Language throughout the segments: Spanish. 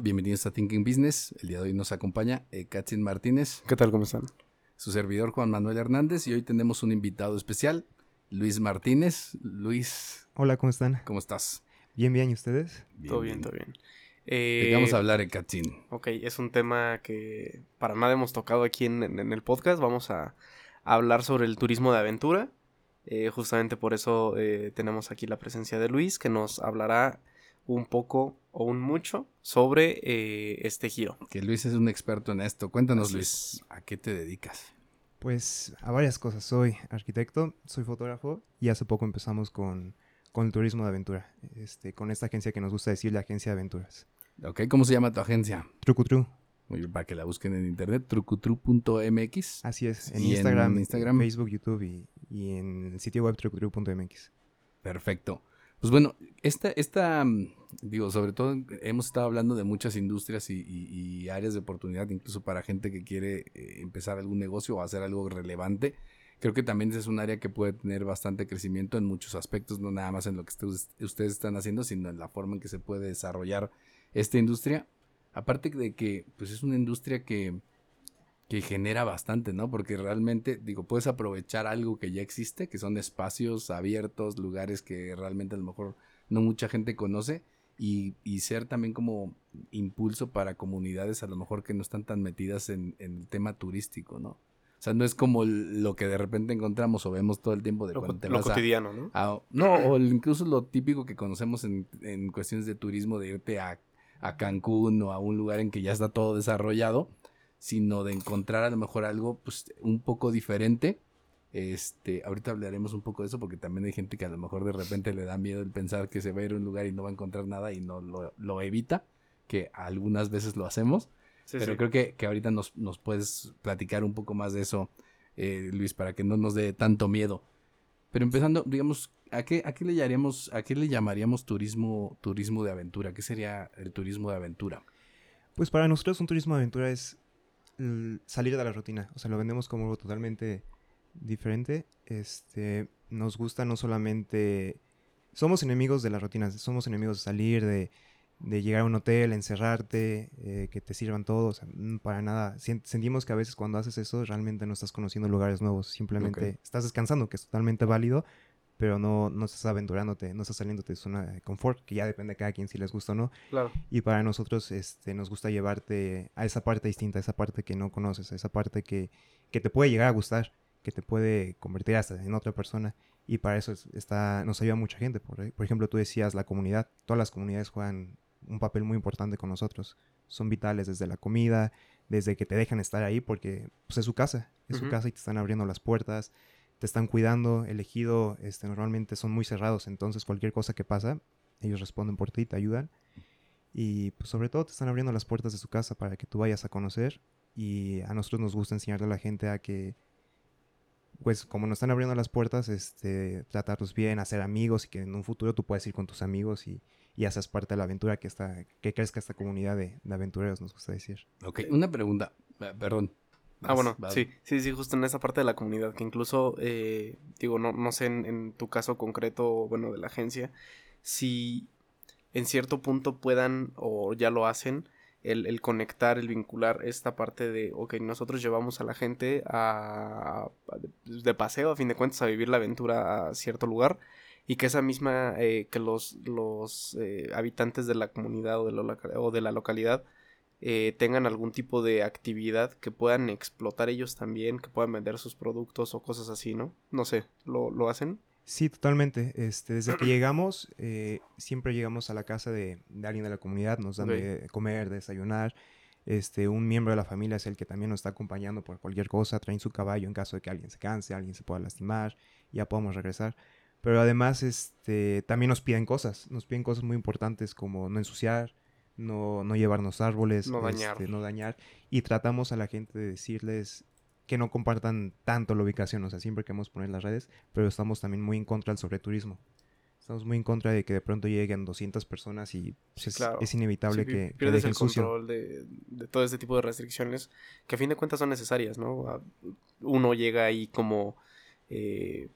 Bienvenidos a Thinking Business. El día de hoy nos acompaña eh, Katzin Martínez, ¿Qué tal? ¿Cómo están? su servidor Juan Manuel Hernández y hoy tenemos un invitado especial, Luis Martínez. Luis, Hola, ¿cómo están? ¿cómo estás? Bien, bien, ¿y ustedes? todo bien, todo bien. ¿De Eh, vamos a hablar, en Katzin? Ok, es un tema que para nada hemos tocado aquí en, en- en el podcast. Vamos a, a hablar sobre el turismo de aventura. Eh, justamente por eso eh, tenemos aquí la presencia de Luis, que nos hablará un poco o un mucho sobre eh, este giro. Que Luis es un experto en esto. Cuéntanos, Así Luis, ¿a qué te dedicas? Pues a varias cosas. Soy arquitecto, soy fotógrafo y hace poco empezamos con, con el turismo de aventura. Este, con esta agencia que nos gusta decir la agencia de aventuras. ¿Ok? ¿Cómo se llama tu agencia? Trucutru, Muy bien, para que la busquen en internet, trucutru.mx. así es. En Y en Instagram, Instagram. Facebook, YouTube y, y en el sitio web trucutru.mx. Perfecto. Pues bueno, esta, esta, mm, digo, sobre todo hemos estado hablando de muchas industrias y, y- y áreas de oportunidad, incluso para gente que quiere eh, empezar algún negocio o hacer algo relevante. Creo que también es un área que puede tener bastante crecimiento en muchos aspectos, no nada más en lo que ustedes, ustedes están haciendo, sino en la forma en que se puede desarrollar esta industria. Aparte de que, pues es una industria que, que genera bastante, ¿no? Porque realmente, digo, puedes aprovechar algo que ya existe, que son espacios abiertos, lugares que realmente a lo mejor no mucha gente conoce, y, y ser también como impulso para comunidades a lo mejor que no están tan metidas en, en el tema turístico, ¿no? O sea, no es como lo que de repente encontramos o vemos todo el tiempo de Lo, cuando co- te lo vas a- cotidiano, ¿no? a- no, o incluso lo típico que conocemos en, en cuestiones de turismo, de irte a, a Cancún o a un lugar en que ya está todo desarrollado, sino de encontrar a lo mejor algo pues, un poco diferente. Este, ahorita hablaremos un poco de eso porque también hay gente que a lo mejor de repente le da miedo el pensar que se va a ir a un lugar y no va a encontrar nada y no lo, lo evita, que algunas veces lo hacemos. Sí, Pero sí. creo que, que ahorita nos, nos puedes platicar un poco más de eso, eh, Luis, para que no nos dé tanto miedo. Pero empezando, digamos, ¿a qué, a qué le llamaríamos, a qué le llamaríamos turismo, turismo de aventura? ¿Qué sería el turismo de aventura? Pues para nosotros un turismo de aventura es salir de la rutina. O sea, lo vendemos como algo totalmente diferente. Este, nos gusta no solamente... Somos enemigos de las rutinas, somos enemigos de salir, de, de llegar a un hotel, encerrarte, eh, que te sirvan todo. O sea, mm, para nada. Sentimos que a veces cuando haces eso realmente no estás conociendo lugares nuevos. Simplemente estás descansando, que es totalmente válido, pero no, no estás aventurándote, no estás saliendo de zona de confort, que ya depende de cada quien si les gusta o no. Claro. Y para nosotros este, nos gusta llevarte a esa parte distinta, a esa parte que no conoces, a esa parte que, que te puede llegar a gustar, que te puede convertir hasta en otra persona. Y para eso es- está, nos ayuda mucha gente. Por, por ejemplo, tú decías la comunidad. Todas las comunidades juegan un papel muy importante con nosotros. Son vitales desde la comida, desde que te dejan estar ahí porque pues, es su casa. Es su Ujú. casa y te están abriendo las puertas, te están cuidando. El ejido este, normalmente son muy cerrados, entonces cualquier cosa que pasa, ellos responden por ti, te ayudan. Y pues, sobre todo te están abriendo las puertas de su casa para que tú vayas a conocer. Y a nosotros nos gusta enseñarle a la gente a que, pues como nos están abriendo las puertas, este, tratarlos bien, hacer amigos y que en un futuro tú puedas ir con tus amigos y, y haces parte de la aventura que, está, que crezca esta comunidad de, de aventureros, nos gusta decir. Ok, una pregunta, eh, perdón. Ah, bueno, sí, sí, sí, justo en esa parte de la comunidad, que incluso, eh, digo, no, no sé en, en tu caso concreto, bueno, de la agencia, si en cierto punto puedan o ya lo hacen, el, el conectar, el vincular esta parte de, ok, nosotros llevamos a la gente a, a- de, de paseo, a fin de cuentas, a vivir la aventura a cierto lugar, y que esa misma, eh, que los, los eh, habitantes de la comunidad o de, loca- o de la localidad eh, tengan algún tipo de actividad que puedan explotar ellos también, que puedan vender sus productos o cosas así, ¿no? No sé, ¿lo, lo hacen? Sí, totalmente. Este, desde que llegamos, eh, siempre llegamos a la casa de, de alguien de la comunidad, nos dan de comer, de desayunar. Este, un miembro de la familia es el que también nos está acompañando por cualquier cosa, traen su caballo en caso de que alguien se canse, alguien se pueda lastimar, ya podemos regresar. Pero además, este, también nos piden cosas, nos piden cosas muy importantes como no ensuciar, no, no llevarnos árboles, No dañar. este, no dañar. Y tratamos a la gente de decirles que no compartan tanto la ubicación, o sea, siempre queremos poner las redes, pero estamos también muy en contra del sobreturismo. Estamos muy en contra de que de pronto lleguen 200 personas y pues, es, claro. es inevitable Sí, que, pierdes dejen el sucio. control de, de todo este tipo de restricciones que a fin de cuentas son necesarias, ¿no? Uno llega ahí como eh,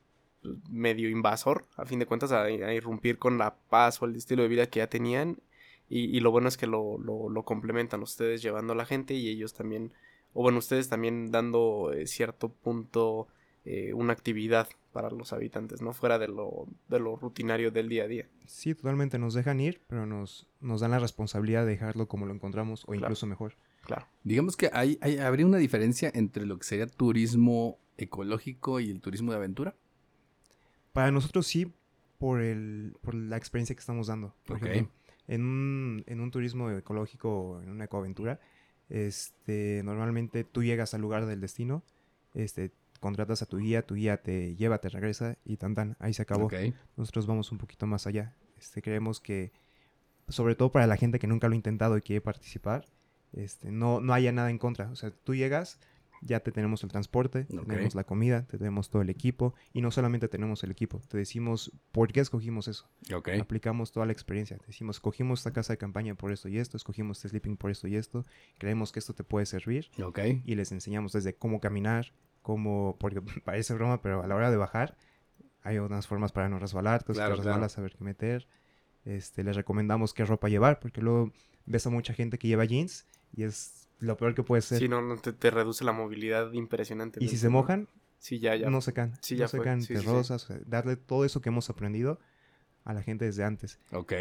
medio invasor, a fin de cuentas, a, a irrumpir con la paz o el estilo de vida que ya tenían y, y lo bueno es que lo, lo, lo complementan ustedes llevando a la gente y ellos también, o bueno, ustedes también dando eh, cierto punto eh, una actividad para los habitantes, ¿no? Fuera de lo, de lo rutinario del día a día. Sí, totalmente nos dejan ir, pero nos, nos dan la responsabilidad de dejarlo como lo encontramos o Claro. incluso mejor. Claro. Digamos que hay, hay- habría una diferencia entre lo que sería turismo ecológico y el turismo de aventura. Para nosotros sí, por, el, por la experiencia que estamos dando. Por Ok. ejemplo, en un, en un turismo ecológico o en una ecoaventura, este, normalmente tú llegas al lugar del destino, este, contratas a tu guía, tu guía te lleva, te regresa y tan tan, ahí se acabó. Nosotros vamos un poquito más allá. Este, creemos que, sobre todo para la gente que nunca lo ha intentado y quiere participar, este, no, no haya nada en contra. O sea, tú llegas, ya te tenemos el transporte, Ok. tenemos la comida, te tenemos todo el equipo y no solamente tenemos el equipo, te decimos por qué escogimos eso. Aplicamos toda la experiencia. Te decimos, escogimos esta casa de campaña por esto y esto, escogimos este sleeping por esto y esto, creemos que esto te puede servir y les enseñamos desde cómo caminar, cómo, porque parece broma, pero a la hora de bajar hay unas formas para no resbalar, entonces Claro, te claro. qué meter. Este, les recomendamos qué ropa llevar, porque luego ves a mucha gente que lleva jeans y es lo peor que puede ser. Sí, no, no, te, te reduce la movilidad impresionante. y si se mojan, Sí, ya, ya. no secan. Sí, no ya fue. secan, Sí, te sí, sí. rozas, o sea, darle todo eso que hemos aprendido a la gente desde antes. Ok.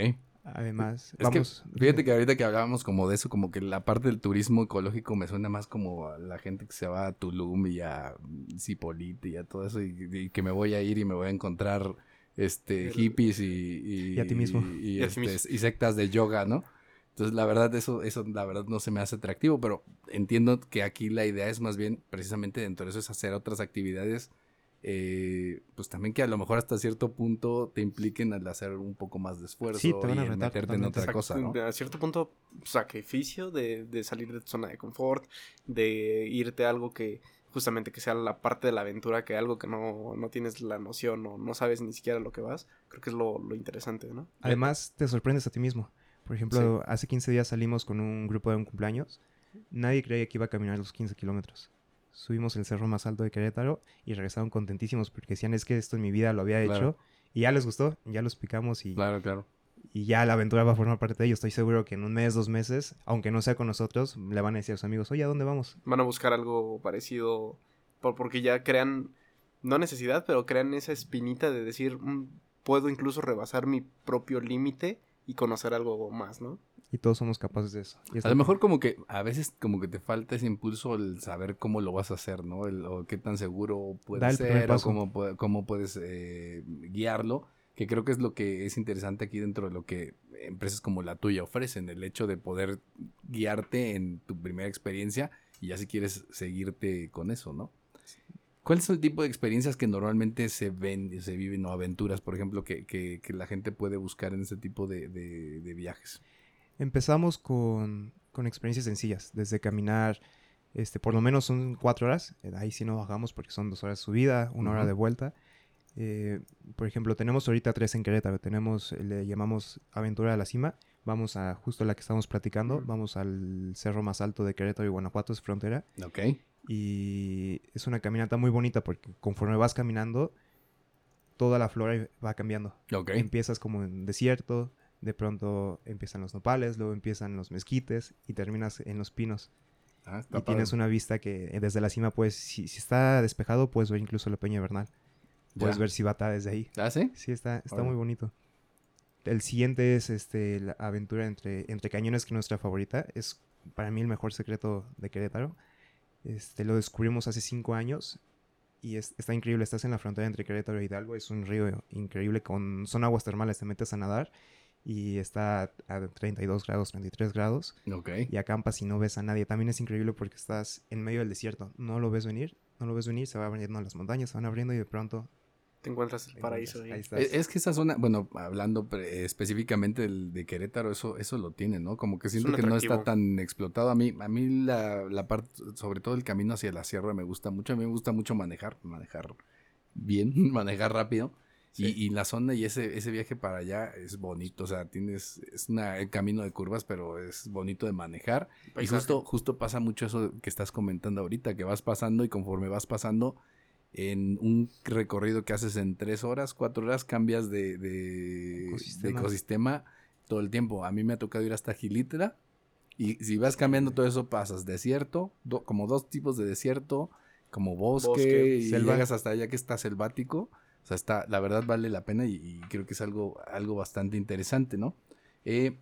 Además, Es vamos... que, fíjate que ahorita que hablábamos como de eso, como que la parte del turismo ecológico me suena más como a la gente que se va a Tulum y a Zipolite y a todo eso, y, y que me voy a ir y me voy a encontrar este hippies y, y, Y a ti mismo. y, este, mismo. y sectas de yoga, ¿no? Entonces, la verdad, eso, eso la verdad no se me hace atractivo, pero entiendo que aquí la idea es más bien, precisamente dentro de eso, es hacer otras actividades, eh, pues también que a lo mejor hasta cierto punto te impliquen al hacer un poco más de esfuerzo Sí, te van a y en retar meterte en otra cosa, ¿no? A cierto punto, sacrificio de, de salir de tu zona de confort, de irte a algo que justamente que sea la parte de la aventura, que algo que no, no tienes la noción o no sabes ni siquiera lo que vas, creo que es lo, lo interesante, ¿no? Además, te sorprendes a ti mismo. Por ejemplo, hace 15 días salimos con un grupo de un cumpleaños. Nadie creía que iba a caminar los 15 kilómetros. Subimos el cerro más alto de Querétaro y regresaron contentísimos porque decían, es que esto en mi vida lo había Claro. hecho. Y ya les gustó, ya los picamos y, Claro, claro. y ya la aventura va a formar parte de ellos. Estoy seguro que en un mes, dos meses, aunque no sea con nosotros, le van a decir a sus amigos, oye, ¿a dónde vamos? Van a buscar algo parecido, por- porque ya crean, no necesidad, pero crean esa espinita de decir, "Mm, puedo incluso rebasar mi propio límite y conocer algo más, ¿no? Y todos somos capaces de eso. Y es A lo mejor como que a veces como que te falta ese impulso el saber cómo lo vas a hacer, ¿no? El- o qué tan seguro Da puede el primer ser o cómo, cómo puedes eh, guiarlo, que creo que es lo que es interesante aquí dentro de lo que empresas como la tuya ofrecen, el hecho de poder guiarte en tu primera experiencia y ya si quieres seguirte con eso, ¿no? ¿Cuál es el tipo de experiencias que normalmente se ven, y se viven o aventuras, por ejemplo, que, que- que la gente puede buscar en ese tipo de, de- de viajes? Empezamos con, con experiencias sencillas, desde caminar, este, por lo menos son cuatro horas, eh, ahí sí no bajamos porque son dos horas de subida, una hora de vuelta. Eh, por ejemplo, tenemos ahorita tres en Querétaro, tenemos, le llamamos Aventura de la Cima, vamos a justo la que estamos platicando, vamos al cerro más alto de Querétaro y Guanajuato, es frontera, ¿Ok? Y es una caminata muy bonita porque conforme vas caminando, toda la flora va cambiando. Ok. Empiezas como en desierto, de pronto empiezan los nopales, luego empiezan los mezquites y terminas en los pinos. Ah, está y tienes una vista que eh, desde la cima, pues, si, si está despejado, puedes ver incluso la Peña Bernal. Puedes Ya. ver Cibata desde ahí. ¿Ah, sí? Sí, está, está muy bonito. El siguiente es este, la aventura entre, entre cañones, que es nuestra favorita. Es para mí el mejor secreto de Querétaro. Este, lo descubrimos hace cinco años y es- está increíble. Estás en la frontera entre Querétaro e Hidalgo. Es un río increíble. con Son aguas termales. Te metes a nadar y está a 32 grados, 33 grados. Ok. Y acampas y no ves a nadie. También es increíble porque estás en medio del desierto. No lo ves venir. No lo ves venir. Se va abriendo las montañas. Se van abriendo y de pronto te encuentras el paraíso ahí. Ahí. Es, es que esa zona, bueno, hablando pre- específicamente del- de Querétaro, eso, eso lo tiene, ¿no? Como que siento que no está tan explotado. A mí, a mí la, la parte, sobre todo el camino hacia la sierra me gusta mucho. A mí me gusta mucho manejar, manejar bien, manejar rápido. Y, y la zona y ese, ese viaje para allá es bonito. O sea, tienes, es una, el camino de curvas, pero es bonito de manejar. Y justo, justo pasa mucho eso que estás comentando ahorita, que vas pasando y conforme vas pasando en un recorrido que haces en tres horas, cuatro horas, cambias de, de, de Ecosistema. ecosistema todo el tiempo. A mí me ha tocado ir hasta Gilitra y si vas cambiando todo eso pasas desierto, do- como dos tipos de desierto, como bosque, Bosque, y selva. llegas hasta allá que está selvático. O sea, está, la verdad vale la pena y, y creo que es algo, algo bastante interesante, ¿no? Eh,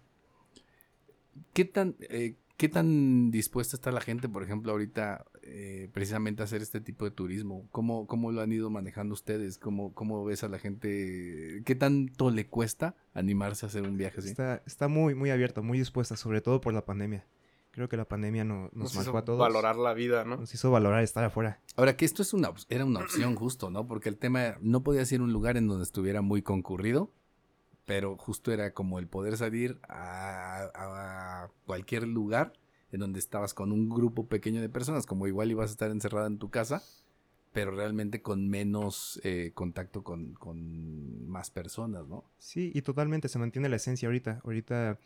¿qué, tan, eh, ¿Qué tan dispuesta está la gente, por ejemplo, ahorita eh, precisamente hacer este tipo de turismo? ¿Cómo, cómo lo han ido manejando ustedes? ¿Cómo, ¿Cómo ves a la gente? ¿Qué tanto le cuesta animarse a hacer un viaje así? Está, está muy, muy abierta, muy dispuesta, sobre todo por la pandemia. Creo que la pandemia no- nos, Nos marcó hizo a todos. valorar la vida, ¿no? Nos hizo valorar estar afuera. Ahora, que esto es una, era una opción justo, ¿no? Porque el tema, no podía ser un lugar en donde estuviera muy concurrido, pero justo era como el poder salir a, a cualquier lugar en donde estabas con un grupo pequeño de personas, como igual ibas a estar encerrada en tu casa, pero realmente con menos eh, contacto con, con más personas, ¿no? Sí, y totalmente se mantiene la esencia ahorita. Ahorita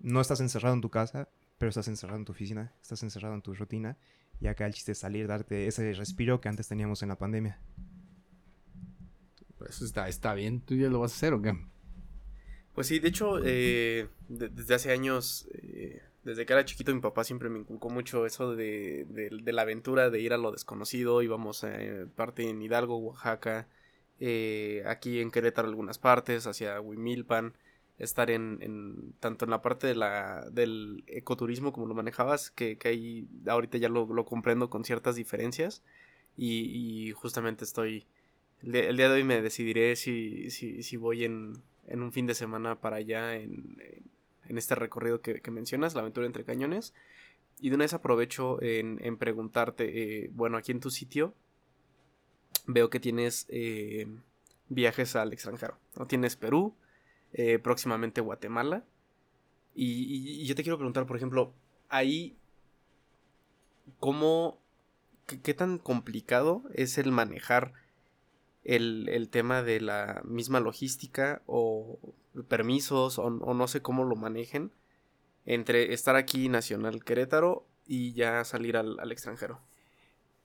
no estás encerrado en tu casa, pero estás encerrado en tu oficina, estás encerrado en tu rutina. Y acá el chiste es salir, darte ese respiro que antes teníamos en la pandemia. Pues Eso está, está bien. ¿Tú ya lo vas a hacer o qué? Pues sí, de hecho, eh, de- desde hace años, eh, desde que era chiquito, mi papá siempre me inculcó mucho eso de, de- la aventura, de ir a lo desconocido. Íbamos a eh, parte en Hidalgo, Oaxaca, eh, aquí en Querétaro algunas partes, hacia Huimilpan, estar en, tanto en la parte de la, del ecoturismo como lo manejabas, que, ahí ahorita ya lo, comprendo con ciertas diferencias. Y, justamente estoy, el día, de hoy me decidiré si, si, si voy en, en un fin de semana para allá en- en este recorrido que, mencionas, la aventura entre cañones. Y de una vez aprovecho en, preguntarte, eh, bueno, aquí en tu sitio veo que tienes eh, viajes al extranjero, ¿no? Tienes Perú, eh, próximamente Guatemala. Y, yo te quiero preguntar, por ejemplo, ahí, ¿cómo, qué tan complicado es el manejar el, el tema de la misma logística o permisos o, no sé cómo lo manejen entre estar aquí nacional Querétaro y ya salir al, al extranjero?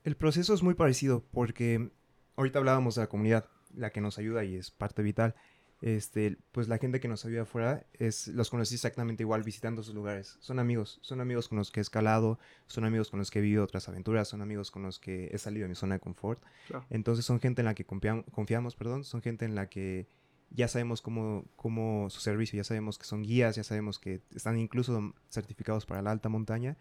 El proceso es muy parecido porque ahorita hablábamos de la comunidad, la que nos ayuda y es parte vital. Este, pues la gente que nos ayuda afuera es los conocí exactamente igual visitando esos lugares. Son amigos, son amigos con los que he escalado, son amigos con los que he vivido otras aventuras, son amigos con los que he salido de mi zona de confort. Claro. Entonces son gente en la que confiam- confiamos, perdón, son gente en la que ya sabemos cómo, cómo su servicio, ya sabemos que son guías, ya sabemos que están incluso certificados para la alta montaña.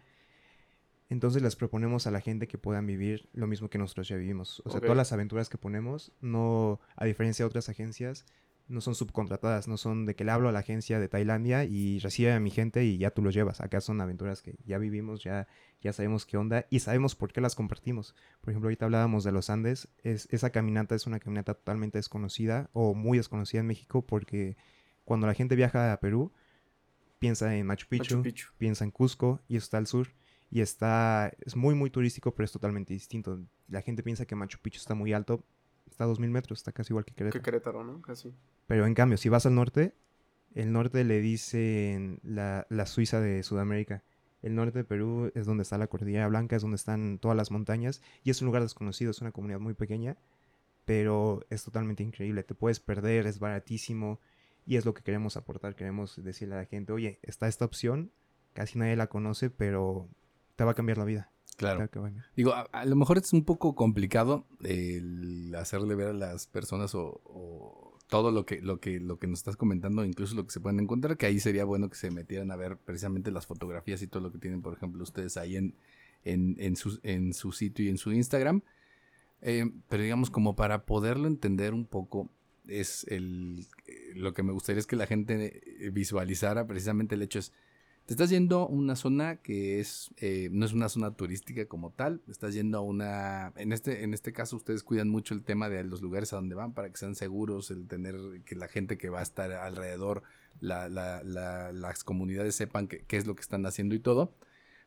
Entonces les proponemos a la gente que puedan vivir lo mismo que nosotros ya vivimos. O sea, todas las aventuras que ponemos, no, a diferencia de otras agencias, no son subcontratadas, no son de que le hablo a la agencia de Tailandia y recibe a mi gente y ya tú los llevas. Acá son aventuras que ya vivimos, ya, ya sabemos qué onda y sabemos por qué las compartimos. Por ejemplo, ahorita hablábamos de los Andes. Es, esa caminata es una caminata totalmente desconocida o muy desconocida en México porque cuando la gente viaja a Perú, piensa en Machu Picchu, Machu Picchu. piensa en Cusco y eso está al sur. Y está, es muy, muy turístico, pero es totalmente distinto. La gente piensa que Machu Picchu está muy alto, está a 2000 metros, está casi igual que Querétaro. Que Querétaro, ¿no? Casi. Pero en cambio, si vas al norte, el norte le dicen la, la Suiza de Sudamérica. El norte de Perú es donde está la Cordillera Blanca, es donde están todas las montañas. Y es un lugar desconocido, es una comunidad muy pequeña, pero es totalmente increíble. Te puedes perder, es baratísimo. Y es lo que queremos aportar. Queremos decirle a la gente, oye, está esta opción, casi nadie la conoce, pero te va a cambiar la vida. Claro. Digo, a, a lo mejor es un poco complicado el hacerle ver a las personas o, o todo lo que, lo que, lo que nos estás comentando, incluso lo que se pueden encontrar, que ahí sería bueno que se metieran a ver precisamente las fotografías y todo lo que tienen, por ejemplo, ustedes ahí en, en, en, su, en su sitio y en su Instagram. Eh, pero digamos, como para poderlo entender un poco, es el eh, lo que me gustaría es que la gente visualizara precisamente el hecho es Te estás yendo a una zona que es eh, no es una zona turística como tal, estás yendo a una en este en este caso ustedes cuidan mucho el tema de los lugares a donde van para que sean seguros, el tener que la gente que va a estar alrededor, la, la, la, las comunidades sepan qué es lo que están haciendo y todo,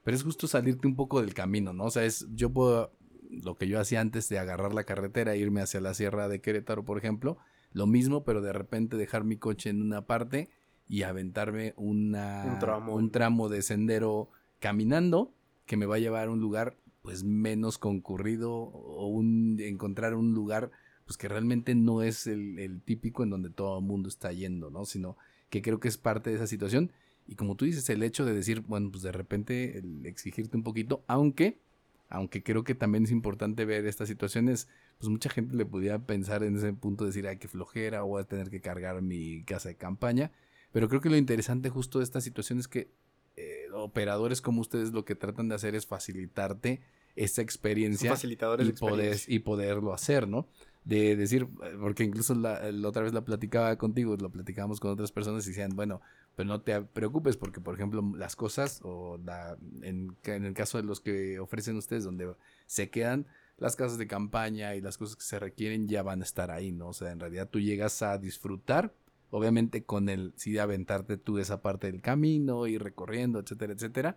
pero es justo salirte un poco del camino, ¿no? O sea, es yo puedo lo que yo hacía antes de agarrar la carretera irme hacia la sierra de Querétaro, por ejemplo, lo mismo, pero de repente dejar mi coche en una parte y aventarme una, Un tramo. un tramo de sendero caminando que me va a llevar a un lugar pues menos concurrido o un, encontrar un lugar pues que realmente no es el, el típico en donde todo el mundo está yendo, ¿no? Sino que creo que es parte de esa situación. Y como tú dices, el hecho de decir, bueno, pues de repente el exigirte un poquito, aunque, aunque creo que también es importante ver estas situaciones, pues mucha gente le pudiera pensar en ese punto, decir, ay, qué flojera, voy a tener que cargar mi casa de campaña. Pero creo que lo interesante justo de esta situación es que eh, operadores como ustedes lo que tratan de hacer es facilitarte esa experiencia facilitadores y, de poder, y poderlo hacer, ¿no? De decir, eh, porque incluso la, la otra vez la platicaba contigo, lo platicábamos con otras personas y decían, bueno, pero no te preocupes porque, por ejemplo, las cosas, o la, en, en el caso de los que ofrecen ustedes, donde se quedan, las casas de campaña y las cosas que se requieren ya van a estar ahí, ¿no? O sea, en realidad tú llegas a disfrutar, obviamente con el, sí, de aventarte tú esa parte del camino, ir recorriendo, etcétera, etcétera,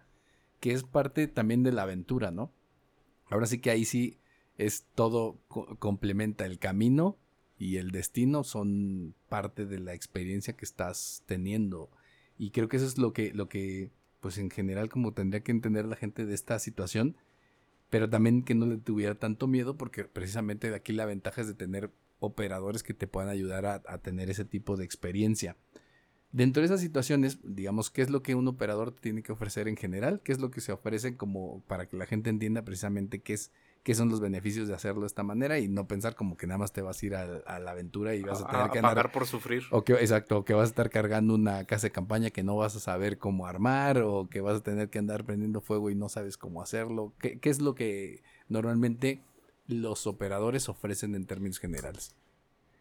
que es parte también de la aventura, ¿no? Ahora sí que ahí sí es todo, co- complementa el camino y el destino son parte de la experiencia que estás teniendo. Y creo que eso es lo que, lo que, pues en general, como tendría que entender la gente de esta situación, pero también que no le tuviera tanto miedo, porque precisamente de aquí la ventaja es de tener operadores que te puedan ayudar a, a tener ese tipo de experiencia. Dentro de esas situaciones, digamos, ¿qué es lo que un operador tiene que ofrecer en general? ¿Qué es lo que se ofrece como para que la gente entienda precisamente qué es qué son los beneficios de hacerlo de esta manera y no pensar como que nada más te vas a ir a, a la aventura y vas a, a, tener a que pagar andar por sufrir. o que, exacto, o que vas a estar cargando una casa de campaña que no vas a saber cómo armar, o que vas a tener que andar prendiendo fuego y no sabes cómo hacerlo. ¿Qué, qué es lo que normalmente los operadores ofrecen en términos generales?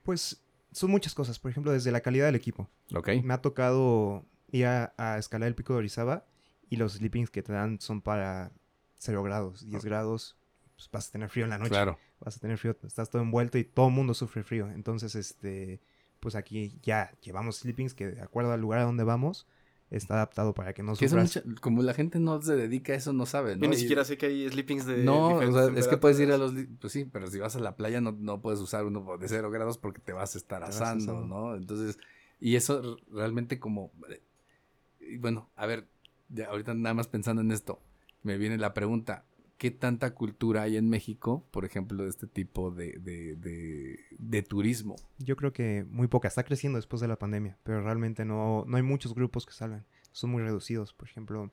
Pues son muchas cosas. Por ejemplo, desde la calidad del equipo. Ok. Me ha tocado ir a, a escalar el pico de Orizaba y los sleepings que te dan son para 0 grados, 10 grados. Pues vas a tener frío en la noche. Claro. Vas a tener frío, estás todo envuelto y todo el mundo sufre frío. Entonces, este, pues aquí ya llevamos sleepings que de acuerdo al lugar a donde vamos, está adaptado para que no Que sufras. mucha- como la gente no se dedica a eso, no sabe, ¿no? Yo ni Y- siquiera sé que hay sleepings de. No, o sea, es que puedes ir a los... Pues sí, pero si vas a la playa no, no puedes usar uno de cero grados porque te vas a estar asando, asando. ¿no? Entonces, y eso realmente como... eh, Bueno, a ver, ya ahorita nada más pensando en esto, me viene la pregunta, ¿qué tanta cultura hay en México, por ejemplo, de este tipo de, de, de, de turismo? Yo creo que muy poca. Está creciendo después de la pandemia, pero realmente no, no hay muchos grupos que salgan. Son muy reducidos. Por ejemplo,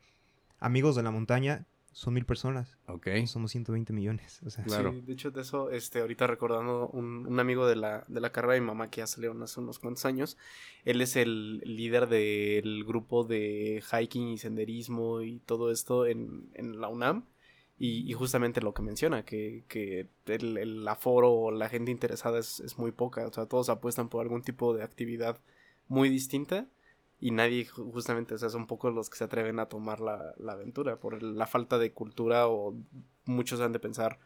Amigos de la Montaña son mil personas. ¿Ok? Somos 120 millones. O sea, Claro. Sí, de hecho, de eso, este, ahorita recordando un, un amigo de la, de la carrera de mi mamá que ya salieron hace unos cuantos años. Él es el líder del grupo de hiking y senderismo y todo esto en, en la UNAM. Y, y justamente lo que menciona, que, que el, el aforo o la gente interesada es, es muy poca. O sea, todos apuestan por algún tipo de actividad muy distinta. Y nadie, ju- justamente, o sea, son pocos los que se atreven a tomar la, la aventura por la falta de cultura o muchos han de pensar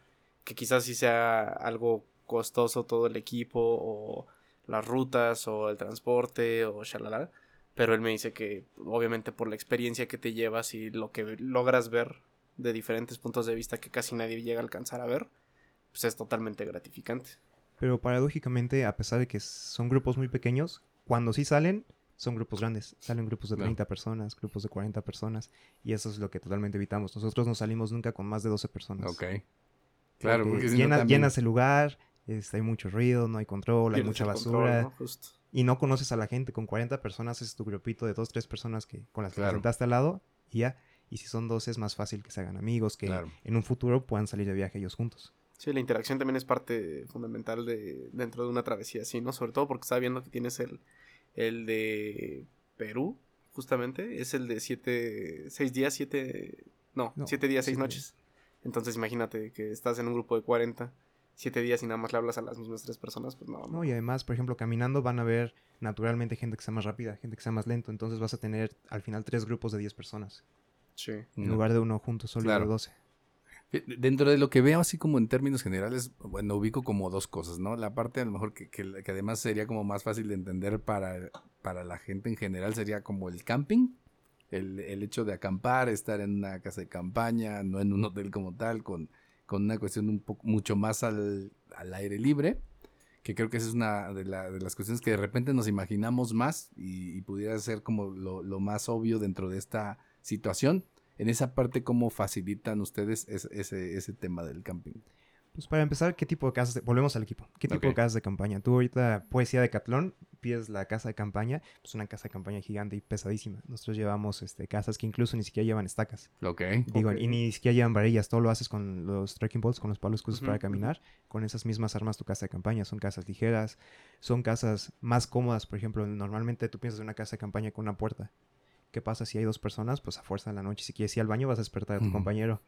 que quizás sí sea algo costoso todo el equipo o las rutas o el transporte o shalala. Pero él me dice que obviamente por la experiencia que te llevas y lo que logras ver de diferentes puntos de vista que casi nadie llega a alcanzar a ver, pues es totalmente gratificante. Pero paradójicamente, a pesar de que son grupos muy pequeños, cuando sí salen, son grupos grandes. Salen grupos de Claro. 30 personas, grupos de 40 personas. Y eso es lo que totalmente evitamos. Nosotros no salimos nunca con más de 12 personas. Ok. Claro, porque si no llena- también- llenas el lugar, este, hay mucho ruido, no hay control, hay mucha basura. control, ¿no? Justo. Y no conoces a la gente. Con 40 personas es tu grupito de 2, 3 personas que, con las que te sentaste al lado y ya. Y si son 12 es más fácil que se hagan amigos, que Claro. en un futuro puedan salir de viaje ellos juntos. Sí, la interacción también es parte fundamental de dentro de una travesía así, ¿no? Sobre todo porque estaba viendo que tienes el, el de Perú, justamente, es el de siete, seis días, siete, no, No, siete días, seis noches. Entonces imagínate que estás en un grupo de 40 siete días y nada más le hablas a las mismas tres personas, pues no. no. No, y además, por ejemplo, caminando van a ver naturalmente gente que sea más rápida, gente que sea más lento. Entonces vas a tener al final tres grupos de 10 personas. Sí. En No. lugar de uno juntos solo Claro. de 12. Eh, Dentro de lo que veo así como en términos generales, bueno, ubico como dos cosas, ¿no? La parte a lo mejor que, que- que además sería como más fácil de entender para, para la gente en general sería como el camping, el, el hecho de acampar, estar en una casa de campaña, no en un hotel como tal, con, con una cuestión un poco mucho más al, al aire libre, que creo que esa es una de, la- de las cuestiones que de repente nos imaginamos más y, y pudiera ser como lo, lo más obvio dentro de esta situación. En esa parte, ¿cómo facilitan ustedes ese, ese, ese tema del camping? Pues para empezar, ¿qué tipo de casas? de- Volvemos al equipo. ¿Qué tipo de casas de campaña? Tú ahorita puedes ir a Decathlon, pides la casa de campaña, pues una casa de campaña gigante y pesadísima. Nosotros llevamos este, casas que incluso ni siquiera llevan estacas. Ok. Digo, Ok. y ni siquiera llevan varillas, todo lo haces con los trekking poles, con los palos que usas para caminar. Con esas mismas armas tu casa de campaña. Son casas ligeras, son casas más cómodas. Por ejemplo, normalmente tú piensas en una casa de campaña con una puerta. ¿Qué pasa si hay dos personas? Pues a fuerza de la noche, si quieres ir al baño, vas a despertar a tu compañero.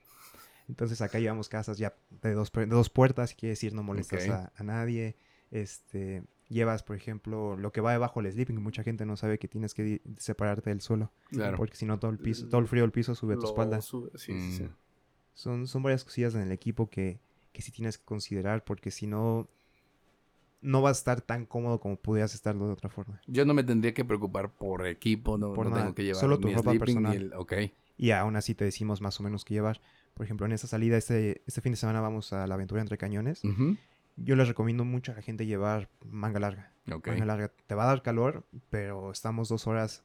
Entonces acá llevamos casas ya de dos, de dos puertas, si quieres ir no molestas a, a nadie. Este, llevas, por ejemplo, lo que va debajo del sleeping. Mucha gente no sabe que tienes que separarte del suelo. Claro. Porque si no todo el piso, todo el frío del piso sube a tu Lo espalda. sube, Sí, sí, sí. Mm. Son, son varias cosillas en el equipo que, que sí tienes que considerar porque si no, no vas a estar tan cómodo como pudieras estarlo de otra forma. Yo no me tendría que preocupar por equipo, no, Por no tengo que llevar solo tu ropa personal. el- Ok. Y aún así te decimos más o menos qué llevar. Por ejemplo, en esta salida, este, este fin de semana vamos a la aventura entre cañones. Yo les recomiendo mucho a la gente llevar manga larga. Ok. Manga larga. Te va a dar calor, pero estamos dos horas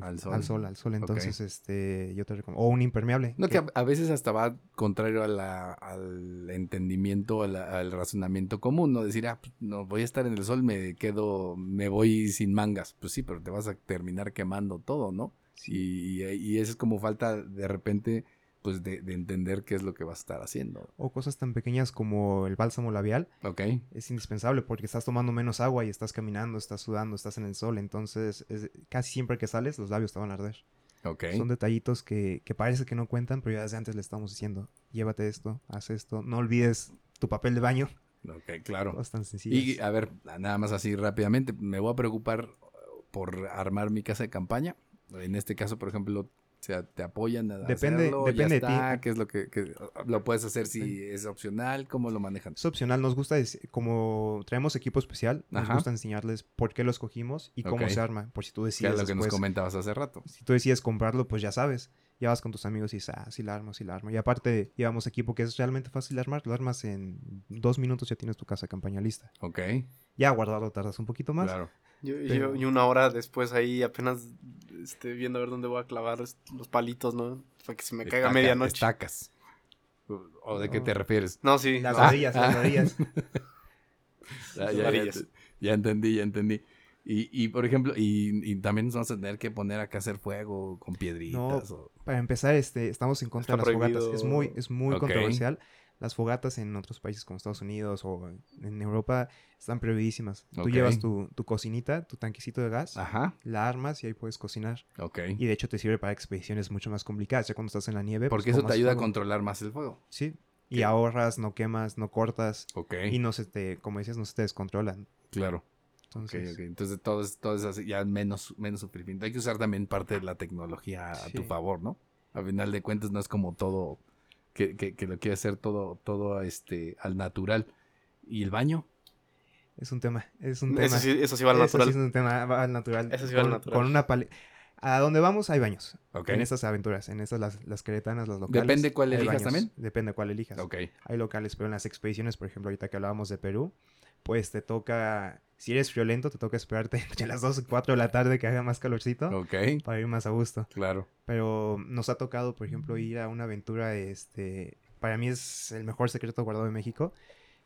Al sol. al sol, al sol. Entonces, este, yo te recomiendo. O un impermeable. No, que- que a, a veces hasta va contrario a la- al entendimiento, a la- al razonamiento común, ¿no? Decir, ah, pues, no, voy a estar en el sol, me quedo, me voy sin mangas. Pues sí, pero te vas a terminar quemando todo, ¿no? Y, y, y eso es como falta de repente, pues, de, de entender qué es lo que vas a estar haciendo. o cosas tan pequeñas como el bálsamo labial. Ok. es indispensable porque estás tomando menos agua y estás caminando, estás sudando, estás en el sol. Entonces, es- casi siempre que sales, los labios te van a arder. Ok. Son detallitos que, que parece que no cuentan, pero ya desde antes le estamos diciendo: llévate esto, haz esto, no olvides tu papel de baño. Ok, claro. Cosas tan sencillas. Y a ver, nada más así rápidamente, me voy a preocupar por armar mi casa de campaña. En este caso, por ejemplo, o sea, te apoyan a Depende- hacerlo, ya depende de ti. ¿Qué es lo que, que- lo puedes hacer si es opcional? ¿Cómo lo manejan? Es opcional, nos gusta, como traemos equipo especial, nos Ajá. gusta enseñarles por qué lo esquimos y cómo se arma. Por si tú Que es decides lo que nos comentabas hace rato. si tú decides comprarlo, pues ya sabes. Ya vas con tus amigos y dices, ah, sí la armo, sí la armo. Y aparte, llevamos equipo que es realmente fácil de armar. Lo armas en dos minutos, ya tienes tu casa de campaña lista. Ok, Ya guardarlo tardas un poquito más. claro. Yo, Pero- yo- y una hora después ahí apenas este, viendo a ver dónde voy a clavar los palitos, ¿no? Para que se me caiga medianoche. Estacas. ¿O de qué No. te refieres? No, sí. Las no. varillas, las ah. varillas. Ya, Las ya, ya, te- ya entendí, ya entendí. Y, y por ejemplo, y, y también nos vamos a tener que poner acá a hacer fuego con piedritas. o- Para empezar, este, estamos en contra Está de las fogatas. Es muy, es muy controversial. Las fogatas en otros países como Estados Unidos o en Europa están prohibidísimas. Tú llevas tu, tu cocinita, tu tanquecito de gas, Ajá, la armas y ahí puedes cocinar. ok. Y de hecho te sirve para expediciones mucho más complicadas. Ya cuando estás en la nieve. Porque pues, eso con te ayuda a controlar más el fuego. Sí. Y ahorras, no quemas, no cortas. Y no se te, como dices, no se te descontrolan. claro. Entonces, ok. Entonces todo es, todo es así, ya menos, menos sufrimiento. Hay que usar también parte de la tecnología a tu favor, ¿no? A final de cuentas no es como todo, que, que, que lo quiere hacer todo, todo este, al natural. ¿Y el baño? es un tema. Es un tema. Eso sí, eso sí va al Eso natural. sí es un tema va al natural. Eso sí va al Con- natural. Con una pale... A donde vamos hay baños. En estas aventuras, en estas las, las queretanas, las locales. Depende cuál elijas baños. también. Depende cuál elijas. Ok, Hay locales, pero en las expediciones, por ejemplo, ahorita que hablábamos de Perú, pues te toca, si eres friolento, te toca esperarte entre las 2 y 4 de la tarde que haga más calorcito ok, para ir más a gusto. claro. Pero nos ha tocado, por ejemplo, ir a una aventura, este, para mí es el mejor secreto guardado de México.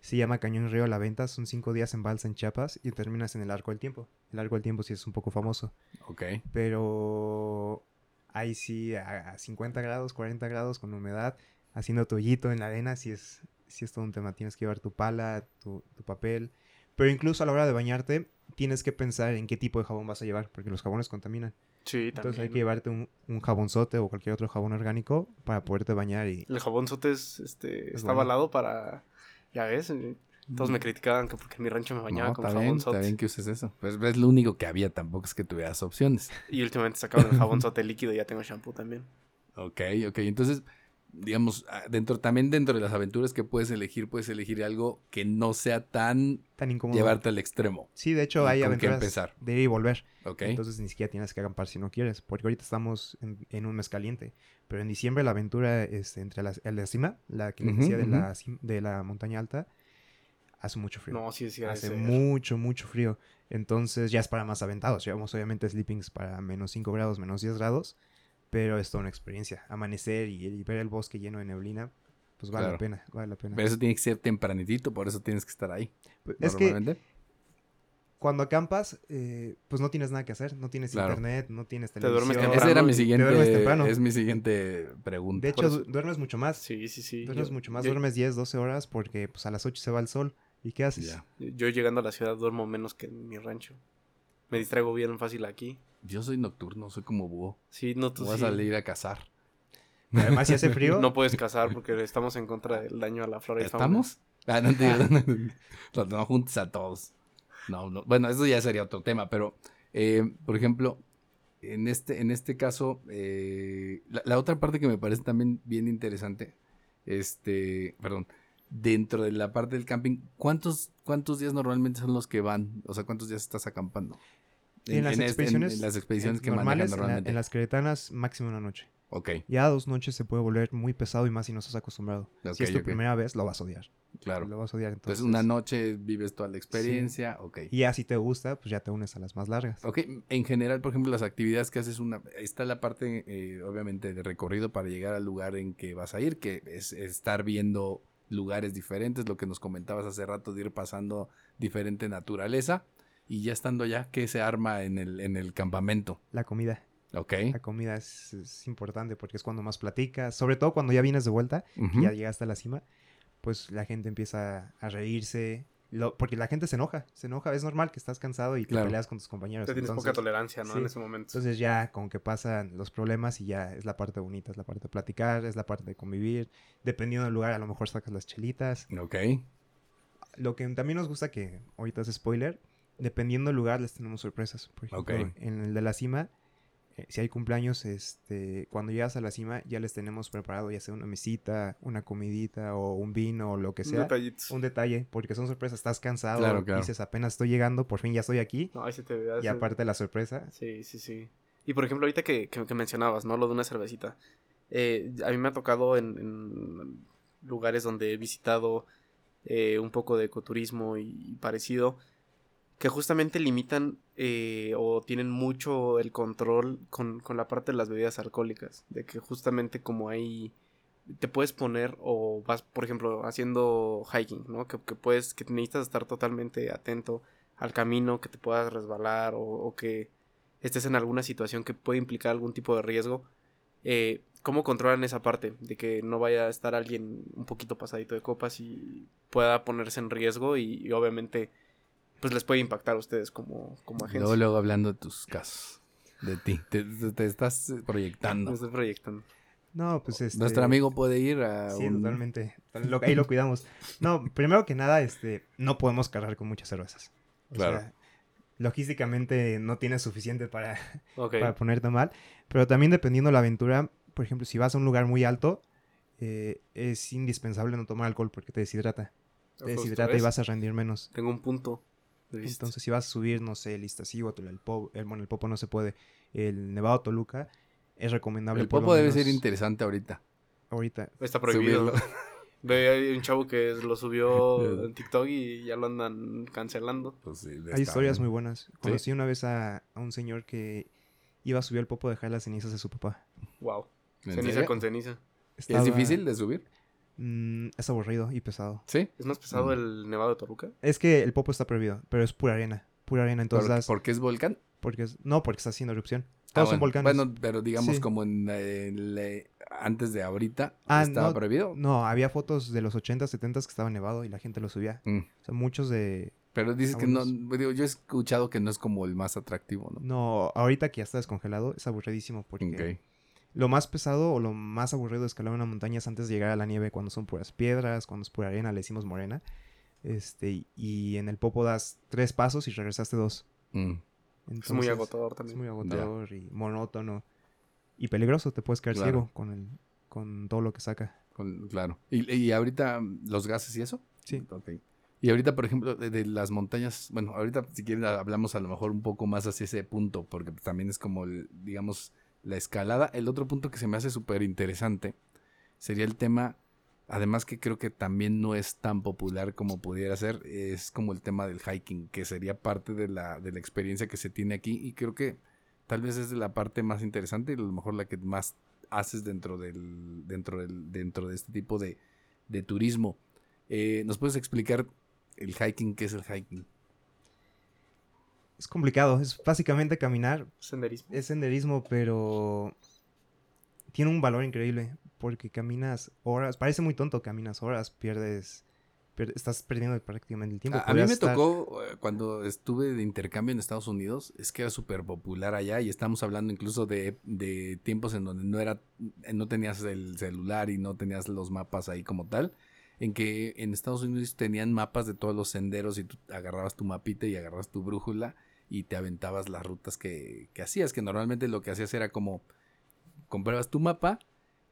Se llama Cañón Río La Venta, son cinco días en balsa en Chiapas y terminas en el Arco del Tiempo. El Arco del Tiempo sí es un poco famoso, Ok, pero ahí sí a, a 50 grados, 40 grados con humedad, haciendo tu hoyito en la arena, sí es, sí es todo un tema. Tienes que llevar tu pala, tu, tu papel, pero incluso a la hora de bañarte tienes que pensar en qué tipo de jabón vas a llevar, porque los jabones contaminan. Sí, Entonces hay también. que llevarte un, un jabonzote o cualquier otro jabón orgánico para poderte bañar y El jabón sote es, este, Es está bueno. avalado para Ya ves, eh, todos me criticaban que porque en mi rancho me bañaba No, con sote. está bien que uses eso. Pues es lo único que había, tampoco es que tuvieras opciones. Y últimamente sacaron el jabón sote líquido y ya tengo shampoo también. Ok, ok. Entonces, digamos, ah, dentro también dentro de las aventuras que puedes elegir, puedes elegir algo que no sea tan Tan incómodo. llevarte al extremo. Sí, de hecho ¿Y hay aventuras empezar? de ir y volver. Entonces ni siquiera tienes que acampar si no quieres. Porque ahorita estamos en, en un mes caliente. Pero en diciembre la aventura este, entre la, la cima, la que les decía de, la, de la montaña alta, hace mucho frío. No, sí, sí, hace ser. mucho, mucho frío. Entonces ya es para más aventados. Llevamos obviamente sleepings para menos 5 grados, menos 10 grados. Pero es toda una experiencia. Amanecer y, y ver el bosque lleno de neblina, pues vale Claro. la pena, vale la pena. Pero eso tiene que ser tempranitito, por eso tienes que estar ahí. Pues, es que normalmente. cuando acampas, eh, pues no tienes nada que hacer. No tienes Claro. internet, no tienes Te televisión. duermes Esa era mi te siguiente, duermes temprano. es mi siguiente pregunta. De hecho, du- duermes mucho más. Sí, sí, sí. duermes Yo- mucho más. yo- Duermes 10, 12 horas porque pues a las 8 se va el sol. ¿Y qué haces? Ya. Yo llegando a la ciudad duermo menos que en mi rancho. Me distraigo bien fácil aquí. Yo soy nocturno, soy como búho. Sí, no, tú Voy a sí. salir a cazar. Además, si hace frío, No puedes cazar porque estamos en contra del daño a la flora y fauna. ¿Estamos? Ah, no, te Los no juntes a todos. No, no. Bueno, eso ya sería otro tema, pero, eh, por ejemplo, en este, en este caso, eh, la, la otra parte que me parece también bien interesante, este, perdón, dentro de la parte del camping, ¿cuántos, cuántos días normalmente son los que van? O sea, ¿cuántos días estás acampando? En, las en- expediciones, en las expediciones que normales, la- normalmente. en las queretanas, máximo una noche. Ok, Ya dos noches se puede volver muy pesado y más si no estás acostumbrado. Ok, si es tu primera vez, lo vas a odiar. claro. Lo vas a odiar. Entonces, Entonces, una noche vives toda la experiencia, ok. Y ya si te gusta, pues ya te unes a las más largas. Ok, en general, por ejemplo, las actividades que haces, una, está la parte, eh, obviamente, de recorrido para llegar al lugar en que vas a ir, que es estar viendo lugares diferentes, lo que nos comentabas hace rato de ir pasando diferente naturaleza, y ya estando allá, ¿qué se arma en el, en el campamento? La comida. Ok. La comida es, es importante porque es cuando más platicas. Sobre todo cuando ya vienes de vuelta, Ujú. ya llegaste a la cima, pues la gente empieza a reírse. lo- porque la gente se enoja, se enoja. Es normal que estás cansado y te Claro. peleas con tus compañeros. Te tienes poca entonces- tolerancia, ¿no? sí. En ese momento. Entonces ya como que pasan los problemas y ya es la parte bonita, es la parte de platicar, es la parte de convivir. Dependiendo del lugar, a lo mejor sacas las chelitas. Ok. Lo que también nos gusta que ahorita es spoiler, dependiendo del lugar les tenemos sorpresas. Por ejemplo, en el de la cima, eh, si hay cumpleaños, este, cuando llegas a la cima ya les tenemos preparado ya sea una mesita, una comidita o un vino o lo que sea. Detallitos. Un detalle, porque son sorpresas, estás cansado, Claro, claro. dices apenas estoy llegando, por fin ya estoy aquí. No, ahí se te ve. Y aparte la sorpresa, Sí, sí, sí. Y por ejemplo, ahorita que, que- que mencionabas, ¿no? Lo de una cervecita. Eh, a mí me ha tocado en, en lugares donde he visitado eh, un poco de ecoturismo y, y parecido, que justamente limitan eh, o tienen mucho el control con, con la parte de las bebidas alcohólicas. De que justamente como hay... Te puedes poner o vas, por ejemplo, haciendo hiking, ¿no? Que, que puedes, que necesitas estar totalmente atento al camino, que te puedas resbalar o, o que estés en alguna situación que puede implicar algún tipo de riesgo, eh, ¿cómo controlan esa parte? De que no vaya a estar alguien un poquito pasadito de copas y pueda ponerse en riesgo y, y obviamente pues les puede impactar a ustedes como, como agencia. Luego, luego hablando de tus casos, de ti, te, te- te estás proyectando. Me estoy proyectando. no, pues este... Nuestro amigo puede ir a Sí, un- totalmente. Lo- ahí lo cuidamos. No, primero que nada, este, no podemos cargar con muchas cervezas. O Claro. sea, logísticamente no tienes suficiente para, para ponerte mal. Pero también dependiendo de la aventura, por ejemplo, si vas a un lugar muy alto, eh, es indispensable no tomar alcohol porque te deshidrata. Te Justo, deshidrata y vas a rendir menos. Tengo un punto Entonces, si vas a subir, no sé, el Iztaccíhuatl, el Popo, el, bueno, el Popo no se puede, el Nevado Toluca, es recomendable El por lo popo debe ser interesante ahorita. ahorita. Está prohibido. Ve, hay un chavo que lo subió en TikTok y ya lo andan cancelando. Pues sí, Hay historias bien. muy buenas. Conocí una vez a, a un señor que iba a subir al Popo a dejar las cenizas de su papá. Wow. ¿En Ceniza serio? con ceniza. ¿Y Estaba- ¿Es difícil de subir? Mm, es aburrido y pesado. Sí. ¿Es más pesado Mm. el nevado de Toluca? Es que el Popo está prohibido, pero es pura arena. Pura arena, entonces ¿Por, das- ¿Porque es volcán? porque es- no, porque está haciendo erupción. Ah, Todos son bueno. volcanes. Bueno, pero digamos Sí. como en, el, eh, antes de ahorita Ah, estaba no, prohibido. No, había fotos de los 80, 70 que estaba nevado y la gente lo subía. Mm. O sea, muchos de... Pero dices Ah, que no, digo, yo he escuchado que no es como el más atractivo, ¿no? No, ahorita que ya está descongelado, es aburridísimo porque Ok. Lo más pesado o lo más aburrido de escalar una montaña es antes de llegar a la nieve, cuando son puras piedras, cuando es pura arena, le decimos morena. Este, y en el popo das tres pasos y regresaste dos. Mm, Es muy agotador Es también. muy agotador y monótono. Y peligroso, te puedes quedar Claro. ciego con, el, con todo lo que saca. con- claro. ¿Y, y ahorita los gases y eso? Sí. Ok. Y ahorita, por ejemplo, de, de las montañas, bueno, ahorita si quieren hablamos a lo mejor un poco más hacia ese punto, porque también es como, el, digamos, la escalada. El otro punto que se me hace súper interesante sería el tema, además que creo que también no es tan popular como pudiera ser, es como el tema del hiking, que sería parte de la, de la experiencia que se tiene aquí y creo que tal vez es la parte más interesante y a lo mejor la que más haces dentro del dentro del dentro de este tipo de, de turismo. Eh, ¿Nos puedes explicar el hiking? ¿Qué es el hiking? Es complicado, es básicamente caminar. Senderismo. Es senderismo, pero tiene un valor increíble. Porque caminas horas, parece muy tonto, caminas horas, pierdes, pier- estás perdiendo prácticamente el tiempo. A, a mí me estar- tocó eh, cuando estuve de intercambio en Estados Unidos, es que era súper popular allá y estamos hablando incluso de, de tiempos en donde no era, no tenías el celular y no tenías los mapas ahí como tal, en que en Estados Unidos tenían mapas de todos los senderos y tú agarrabas tu mapita y agarrabas tu brújula y te aventabas las rutas que, que hacías, que normalmente lo que hacías era como comprabas tu mapa,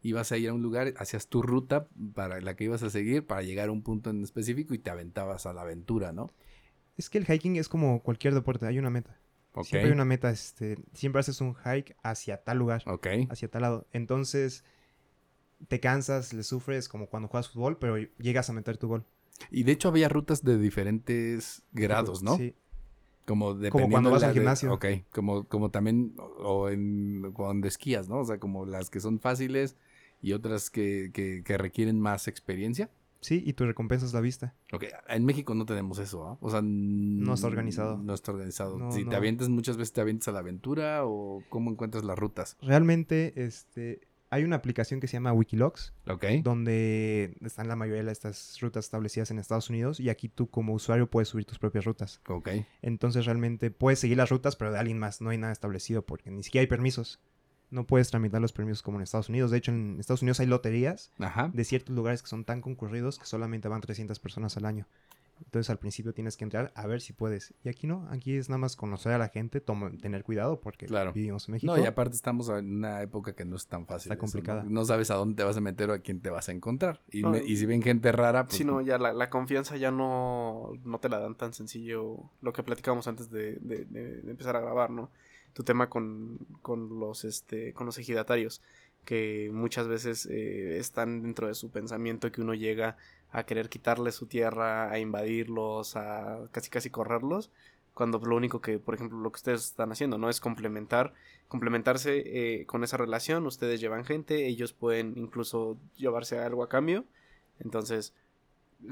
ibas a ir a un lugar, hacías tu ruta para la que ibas a seguir para llegar a un punto en específico y te aventabas a la aventura, ¿no? Es que el hiking es como cualquier deporte, hay una meta. Siempre hay una meta, este, siempre haces un hike hacia tal lugar, hacia tal lado. Entonces, te cansas, le sufres como cuando juegas fútbol, pero llegas a meter tu gol. Y de hecho había rutas de diferentes grados, ¿no? Sí. Como dependiendo cuando vas al de- gimnasio. ok, como, como también, o, en cuando esquías, ¿no? O sea, como las que son fáciles y otras que, que, que requieren más experiencia. Sí, y tu recompensa es la vista. Ok, en México no tenemos eso, ¿ah? O sea, no está organizado. No está organizado. No, si no. te avientas muchas veces, te avientas a la aventura o cómo encuentras las rutas. Realmente, este, hay una aplicación que se llama Wikilogs, Ok. donde están la mayoría de estas rutas establecidas en Estados Unidos y aquí tú como usuario puedes subir tus propias rutas. Entonces realmente puedes seguir las rutas, pero de alguien más, no hay nada establecido porque ni siquiera hay permisos. No puedes tramitar los permisos como en Estados Unidos. De hecho, en Estados Unidos hay loterías Ajá. de ciertos lugares que son tan concurridos que solamente van 300 personas al año. Entonces al principio tienes que entrar a ver si puedes. Y aquí no, aquí es nada más conocer a la gente, toma- tener cuidado porque Claro. vivimos en México. No, y aparte estamos en una época que no es tan fácil. Está eso, complicada. ¿no? No sabes a dónde te vas a meter o a quién te vas a encontrar. Y, No, me- y si ven gente rara, pues... Si no, ya la, la confianza ya no, no te la dan tan sencillo. Lo que platicábamos antes de, de- de- de empezar a grabar, ¿no? Tu tema con, con los este con los ejidatarios, que muchas veces eh, están dentro de su pensamiento que uno llega a querer quitarle su tierra, a invadirlos, a casi casi correrlos, cuando lo único que, por ejemplo, lo que ustedes están haciendo, ¿no? Es complementar, complementarse eh, con esa relación, ustedes llevan gente, ellos pueden incluso llevarse algo a cambio, entonces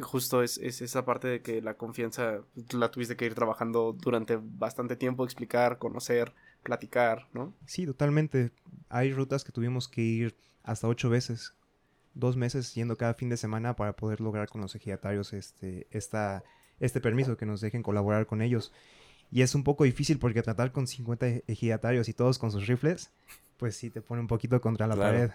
justo es, es esa parte de que la confianza pues, la tuviste que ir trabajando durante bastante tiempo, explicar, conocer, platicar, ¿no? Sí, totalmente. Hay rutas que tuvimos que ir hasta ocho veces, dos meses yendo cada fin de semana para poder lograr con los ejidatarios este, esta, este permiso que nos dejen colaborar con ellos. Y es un poco difícil porque tratar con 50 ejidatarios y todos con sus rifles, pues sí te pone un poquito contra la Claro. pared.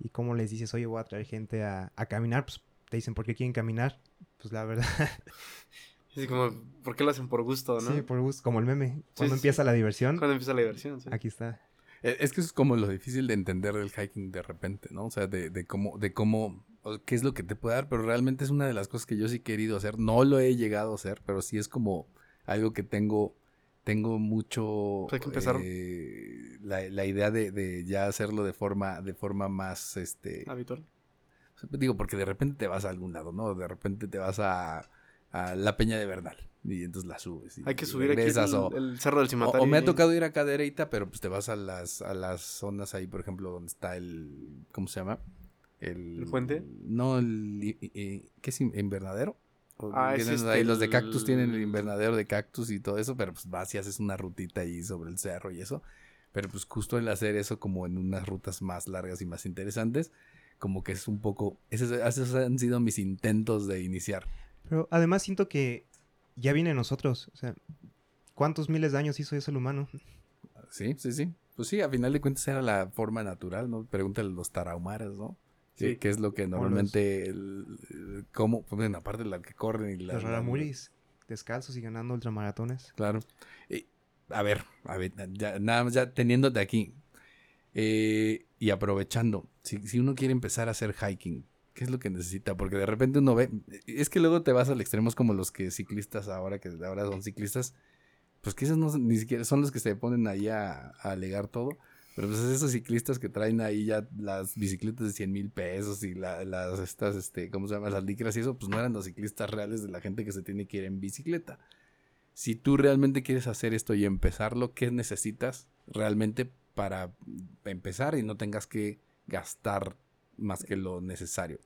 Y como les dices, oye, voy a traer gente a, a caminar, pues te dicen, ¿por qué quieren caminar? Pues la verdad, Así como, ¿por qué lo hacen por gusto, no? sí, por gusto, como el meme. Cuando sí, empieza la diversión, Cuando empieza la diversión, sí. aquí está. Eh, Es que eso es como lo difícil de entender del hiking de repente, ¿no? O sea, de, de cómo, de cómo, qué es lo que te puede dar, pero realmente es una de las cosas que yo sí he querido hacer. No lo he llegado a hacer, pero sí es como algo que tengo, tengo mucho hay que empezar. eh, la, la idea de, de ya hacerlo de forma, de forma más, este, Habitual. digo, porque de repente te vas a algún lado, ¿no? De repente te vas a, a la Peña de Bernal y entonces la subes. y- Hay que subir aquí el, o- el cerro del o, cimatario. o me ha tocado ir a Cadereyta, pero pues te vas a las, a las zonas ahí, por ejemplo, donde está el. ¿Cómo se llama? El, ¿El puente? No, el. ¿Qué es in- invernadero? Ah, es este, ahí los de cactus tienen el invernadero de cactus y todo eso, pero pues vas y haces una rutita ahí sobre el cerro y eso. Pero pues justo el hacer eso como en unas rutas más largas y más interesantes, como que es un poco. Esos, esos han sido mis intentos de iniciar. Pero además siento que ya viene en nosotros. O sea, ¿cuántos miles de años hizo eso el humano? Sí, sí, sí. Pues sí, a final de cuentas era la forma natural, ¿no? Pregúntale a los tarahumaras, ¿no? ¿Qué, Sí. qué es lo que normalmente, el- el- cómo, pues, bueno, aparte de la que corren y la... Los raramuris, descalzos y ganando ultramaratones. Claro. Y, a ver, a ver, ya, nada más ya teniéndote aquí eh, y aprovechando, si, si uno quiere empezar a hacer hiking, ¿qué es lo que necesita? Porque de repente uno ve, es que luego te vas al extremo, como los que ciclistas ahora, que ahora son ciclistas, pues que esos no ni siquiera son los que se ponen ahí a, alegar todo. Pero pues esos ciclistas que traen ahí ya las bicicletas de 100 mil pesos y la- las estas, este, ¿cómo se llama? Las licras y eso, pues no eran los ciclistas reales de la gente que se tiene que ir en bicicleta si tú realmente quieres hacer esto y empezarlo, ¿qué necesitas realmente para empezar y no tengas que gastar más que lo necesario?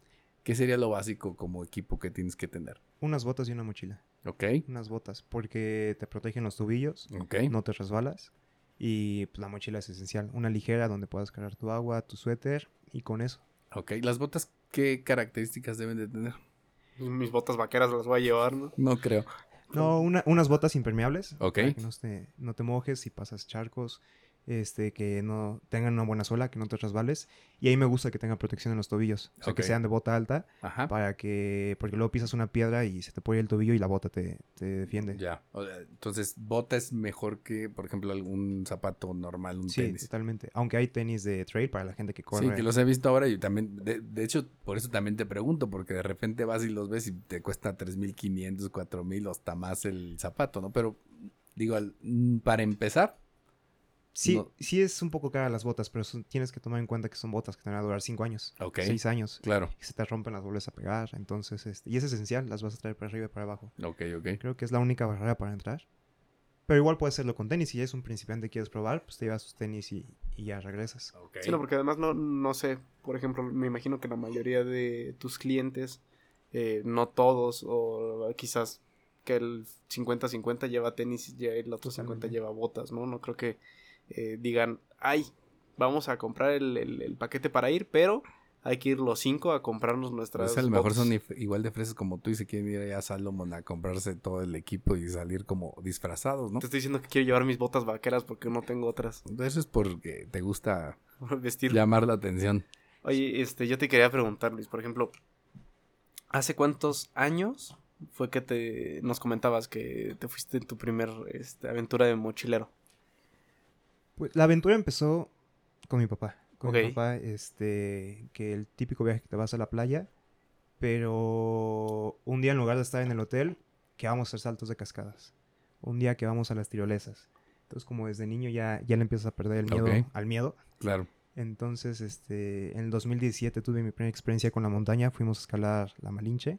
¿Qué sería lo básico como equipo que tienes que tener? Unas botas y una mochila. ¿Ok? Unas botas, porque te protegen los tobillos, ¿Ok? no te resbalas. Y pues, la mochila es esencial. Una ligera donde puedas cargar tu agua, tu suéter y con eso. ¿Ok? ¿Las botas qué características deben de tener? Mis botas vaqueras las voy a llevar, ¿no? No creo. No, una- unas botas impermeables. Ok. Para que no te, no te mojes si pasas charcos. Este, que no tengan una buena suela, que no te resbales. Y ahí me gusta que tengan protección en los tobillos. O sea, que sean de bota alta. Ajá. Para que. Porque luego pisas una piedra y se te puede ir el tobillo y la bota te, te defiende. Ya. O sea, entonces, bota es mejor que, por ejemplo, algún zapato normal, un Sí, tenis. totalmente. Aunque hay tenis de trail para la gente que corre. Sí, que los he visto ahora y también, de, de hecho, por eso también te pregunto, porque de repente vas y los ves y te cuesta 3.500, 4.000 o hasta más el zapato, ¿no? Pero, digo, mm, para empezar, Sí, No. sí es un poco cara las botas, pero son- tienes que tomar en cuenta que son botas que te van a durar 5 años, ok, 6 años. claro, Y se te rompen, las vuelves a pegar. Entonces, este, y es esencial, las vas a traer para arriba y para abajo. ok, ok, Creo que es la única barrera para entrar. Pero igual puedes hacerlo con tenis. Si ya es un principiante y quieres probar, pues te llevas tus tenis y, y ya regresas. ok. Sí, no, porque además no, no sé, por ejemplo, me imagino que la mayoría de tus clientes, eh, no todos, o quizás que el 50-50 lleva tenis y el otro 50 Totalmente. lleva botas, ¿no? No creo que eh, digan, ay, vamos a comprar el, el- el paquete para ir, pero hay que ir los cinco a comprarnos nuestras Pues a lo mejor botas". son igual de fresas como tú y se quieren ir allá a Salomon a comprarse todo el equipo y salir como disfrazados, ¿no? Te estoy diciendo que quiero llevar mis botas vaqueras porque no tengo otras. Eso es porque te gusta Vestir. llamar la atención. Oye, este, yo te quería preguntar, Luis, por ejemplo, ¿hace cuántos años fue que te nos comentabas que te fuiste en tu primer este, aventura de mochilero? Pues la aventura empezó con mi papá. Con mi papá, este, que el típico viaje que te vas a la playa. Pero un día en lugar de estar en el hotel, que vamos a hacer saltos de cascadas. Un día que vamos a las tirolesas. Entonces, como desde niño ya, ya le empiezas a perder el miedo al miedo. Claro. Entonces, este, en el 2017 tuve mi primera experiencia con la montaña. Fuimos a escalar la Malinche.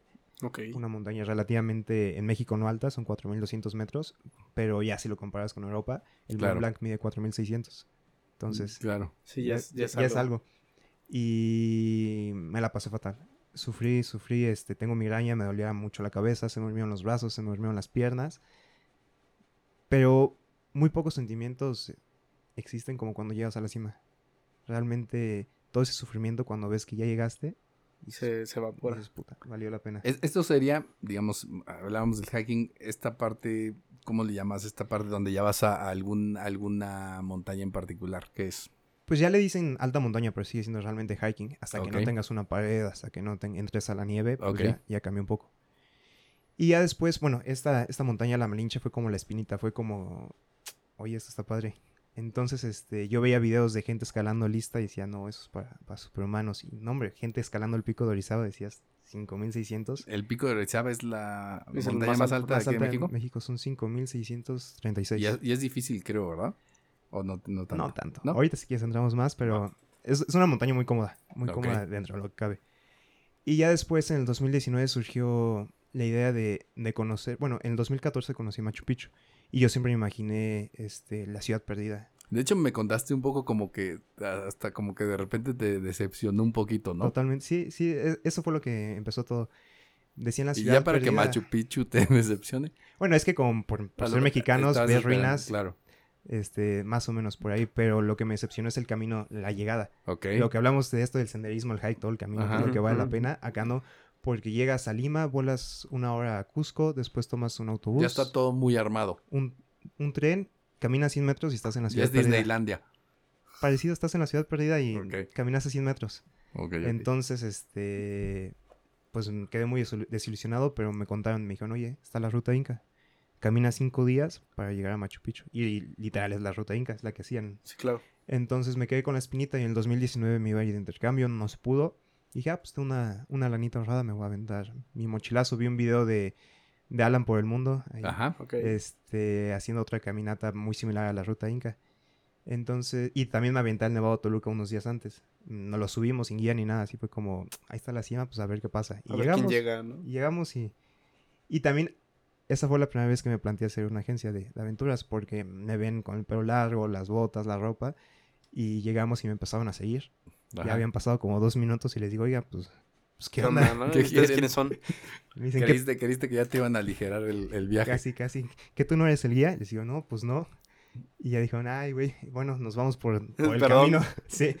Una montaña relativamente, en México no alta, son 4.200 metros. Pero ya si lo comparas con Europa, el Claro. Mont Blanc mide 4.600. Entonces, Claro. Sí, ya, es- ya es ya es algo. algo. Y me la pasé fatal. Sufrí, sufrí, este, tengo migraña, me dolía mucho la cabeza, se me durmieron los brazos, se me durmieron las piernas. Pero muy pocos sentimientos existen como cuando llegas a la cima. Realmente todo ese sufrimiento cuando ves que ya llegaste, Se, se evapora. dices, puta, valió la pena. Es- Esto sería, digamos, hablábamos del hiking, esta parte, ¿cómo le llamas? Esta parte donde ya vas a algún, alguna montaña en particular, ¿qué es? Pues ya le dicen alta montaña, pero sigue siendo realmente hiking. Hasta que no tengas una pared, hasta que no te entres a la nieve, pues ya, ya cambia un poco. Y ya después, bueno, esta, esta montaña, la Malinche, fue como la espinita, fue como, oye, esto está padre. Entonces, este, yo veía videos de gente escalando lista y decía, no, eso es para, para superhumanos. Y no, hombre, gente escalando el pico de Orizaba, decías 5600. El pico de Orizaba es la Es montaña más alta de aquí alta en México. México son 5636. Y es, y es difícil, creo, ¿verdad? O no, no tanto. No tanto. ¿No? Ahorita si quieres entramos más, pero es, es una montaña muy cómoda, muy cómoda dentro de lo que cabe. Y ya después, en el 2019, surgió la idea de, de conocer, bueno, en el 2014 conocí Machu Picchu. Y yo siempre me imaginé este, la ciudad perdida. De hecho, me contaste un poco como que hasta como que de repente te decepcionó un poquito, ¿no? Totalmente, sí, sí, e- eso fue lo que empezó todo. Decían la Y ciudad ya para que. Machu Picchu te decepcione. Bueno, es que como por, ser mexicanos, ves ruinas, Claro. este, más o menos por ahí, pero lo que me decepcionó es el camino, la llegada. Ok. Lo que hablamos de esto del senderismo, el hike, todo el camino, Ajá. lo que vale la pena, acá no, porque llegas a Lima, vuelas una hora a Cusco, después tomas un autobús, Ya está todo muy armado. un, un tren, caminas 100 metros y estás en la Ya ciudad. es perdida. Disneylandia. parecido, estás en la ciudad perdida y Ok. caminas a 100 metros. Entonces, este, pues quedé muy desil- desilusionado, pero me contaron, me dijeron, oye, está la ruta Inca. Camina cinco días para llegar a Machu Picchu. Y, literal es la ruta Inca, es la que hacían. Sí, claro. Entonces me quedé con la espinita y en el 2019 me iba a ir de intercambio, no se pudo. Y dije, ah, pues tengo una, una lanita honrada, me voy a aventar mi mochilazo. Vi un video de, de Alan por el mundo. ahí, Ajá. Ok. este, haciendo otra caminata muy similar a la ruta Inca. Entonces, y también me aventé al Nevado Toluca unos días antes. No lo subimos sin guía ni nada, así fue como, ahí está la cima, pues a ver qué pasa. Y a ver llegamos, quién llega, ¿no? y llegamos y, y también esa fue la primera vez que me planteé hacer una agencia de, de aventuras porque me ven con el pelo largo, las botas, la ropa y llegamos y me empezaron a seguir. Ajá. Ya habían pasado como dos minutos y les digo, oiga, pues, pues ¿qué ¿Qué onda? no? ¿Qué ¿Ustedes quieren? quiénes son? Me dicen, ¿qué ¿Creíste, creíste que ya te iban a aligerar el, el viaje? Casi, casi. ¿Que tú no eres el guía? Les digo, no, pues no. Y ya dijeron, ay, güey, bueno, nos vamos por, por el camino. sí.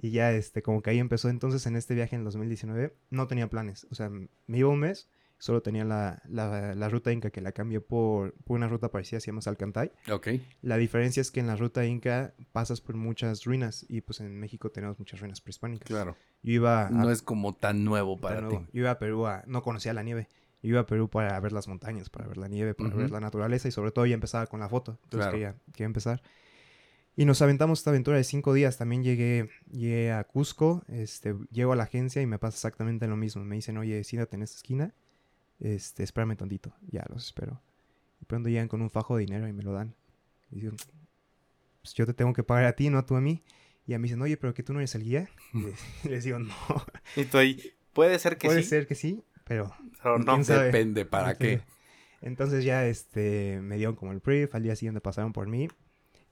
Y ya, este, como que ahí empezó. Entonces, en este viaje en 2019, no tenía planes. O sea, me iba un mes, solo tenía la, la, la ruta Inca que la cambié por, por una ruta parecida, se llama Salcantay. Ok. La diferencia es que en la ruta Inca pasas por muchas ruinas y pues en México tenemos muchas ruinas prehispánicas. Claro. Yo iba a, No es como tan nuevo para nuevo, ti. Yo iba a Perú, a- no conocía la nieve. Yo iba a Perú para ver las montañas, para ver la nieve, para Ujú. ver la naturaleza y sobre todo ya empezaba con la foto. Entonces Claro. quería, quería empezar. Y nos aventamos esta aventura de cinco días. También llegué, llegué a Cusco, este, llego a la agencia y me pasa exactamente lo mismo. Me dicen, oye, siéntate en esta esquina, este, espérame tantito. Ya, los espero. Y pronto llegan con un fajo de dinero y me lo dan. Y digo, pues yo te tengo que pagar a ti, no tú a mí. Y a mí dicen, oye, pero que tú no eres el guía. Y les, digo, no, Y tú ahí, puede ser que puede sí, ser que sí, pero pero no. Depende para qué. Entonces- ya este, me dieron como el brief, al día siguiente pasaron por mí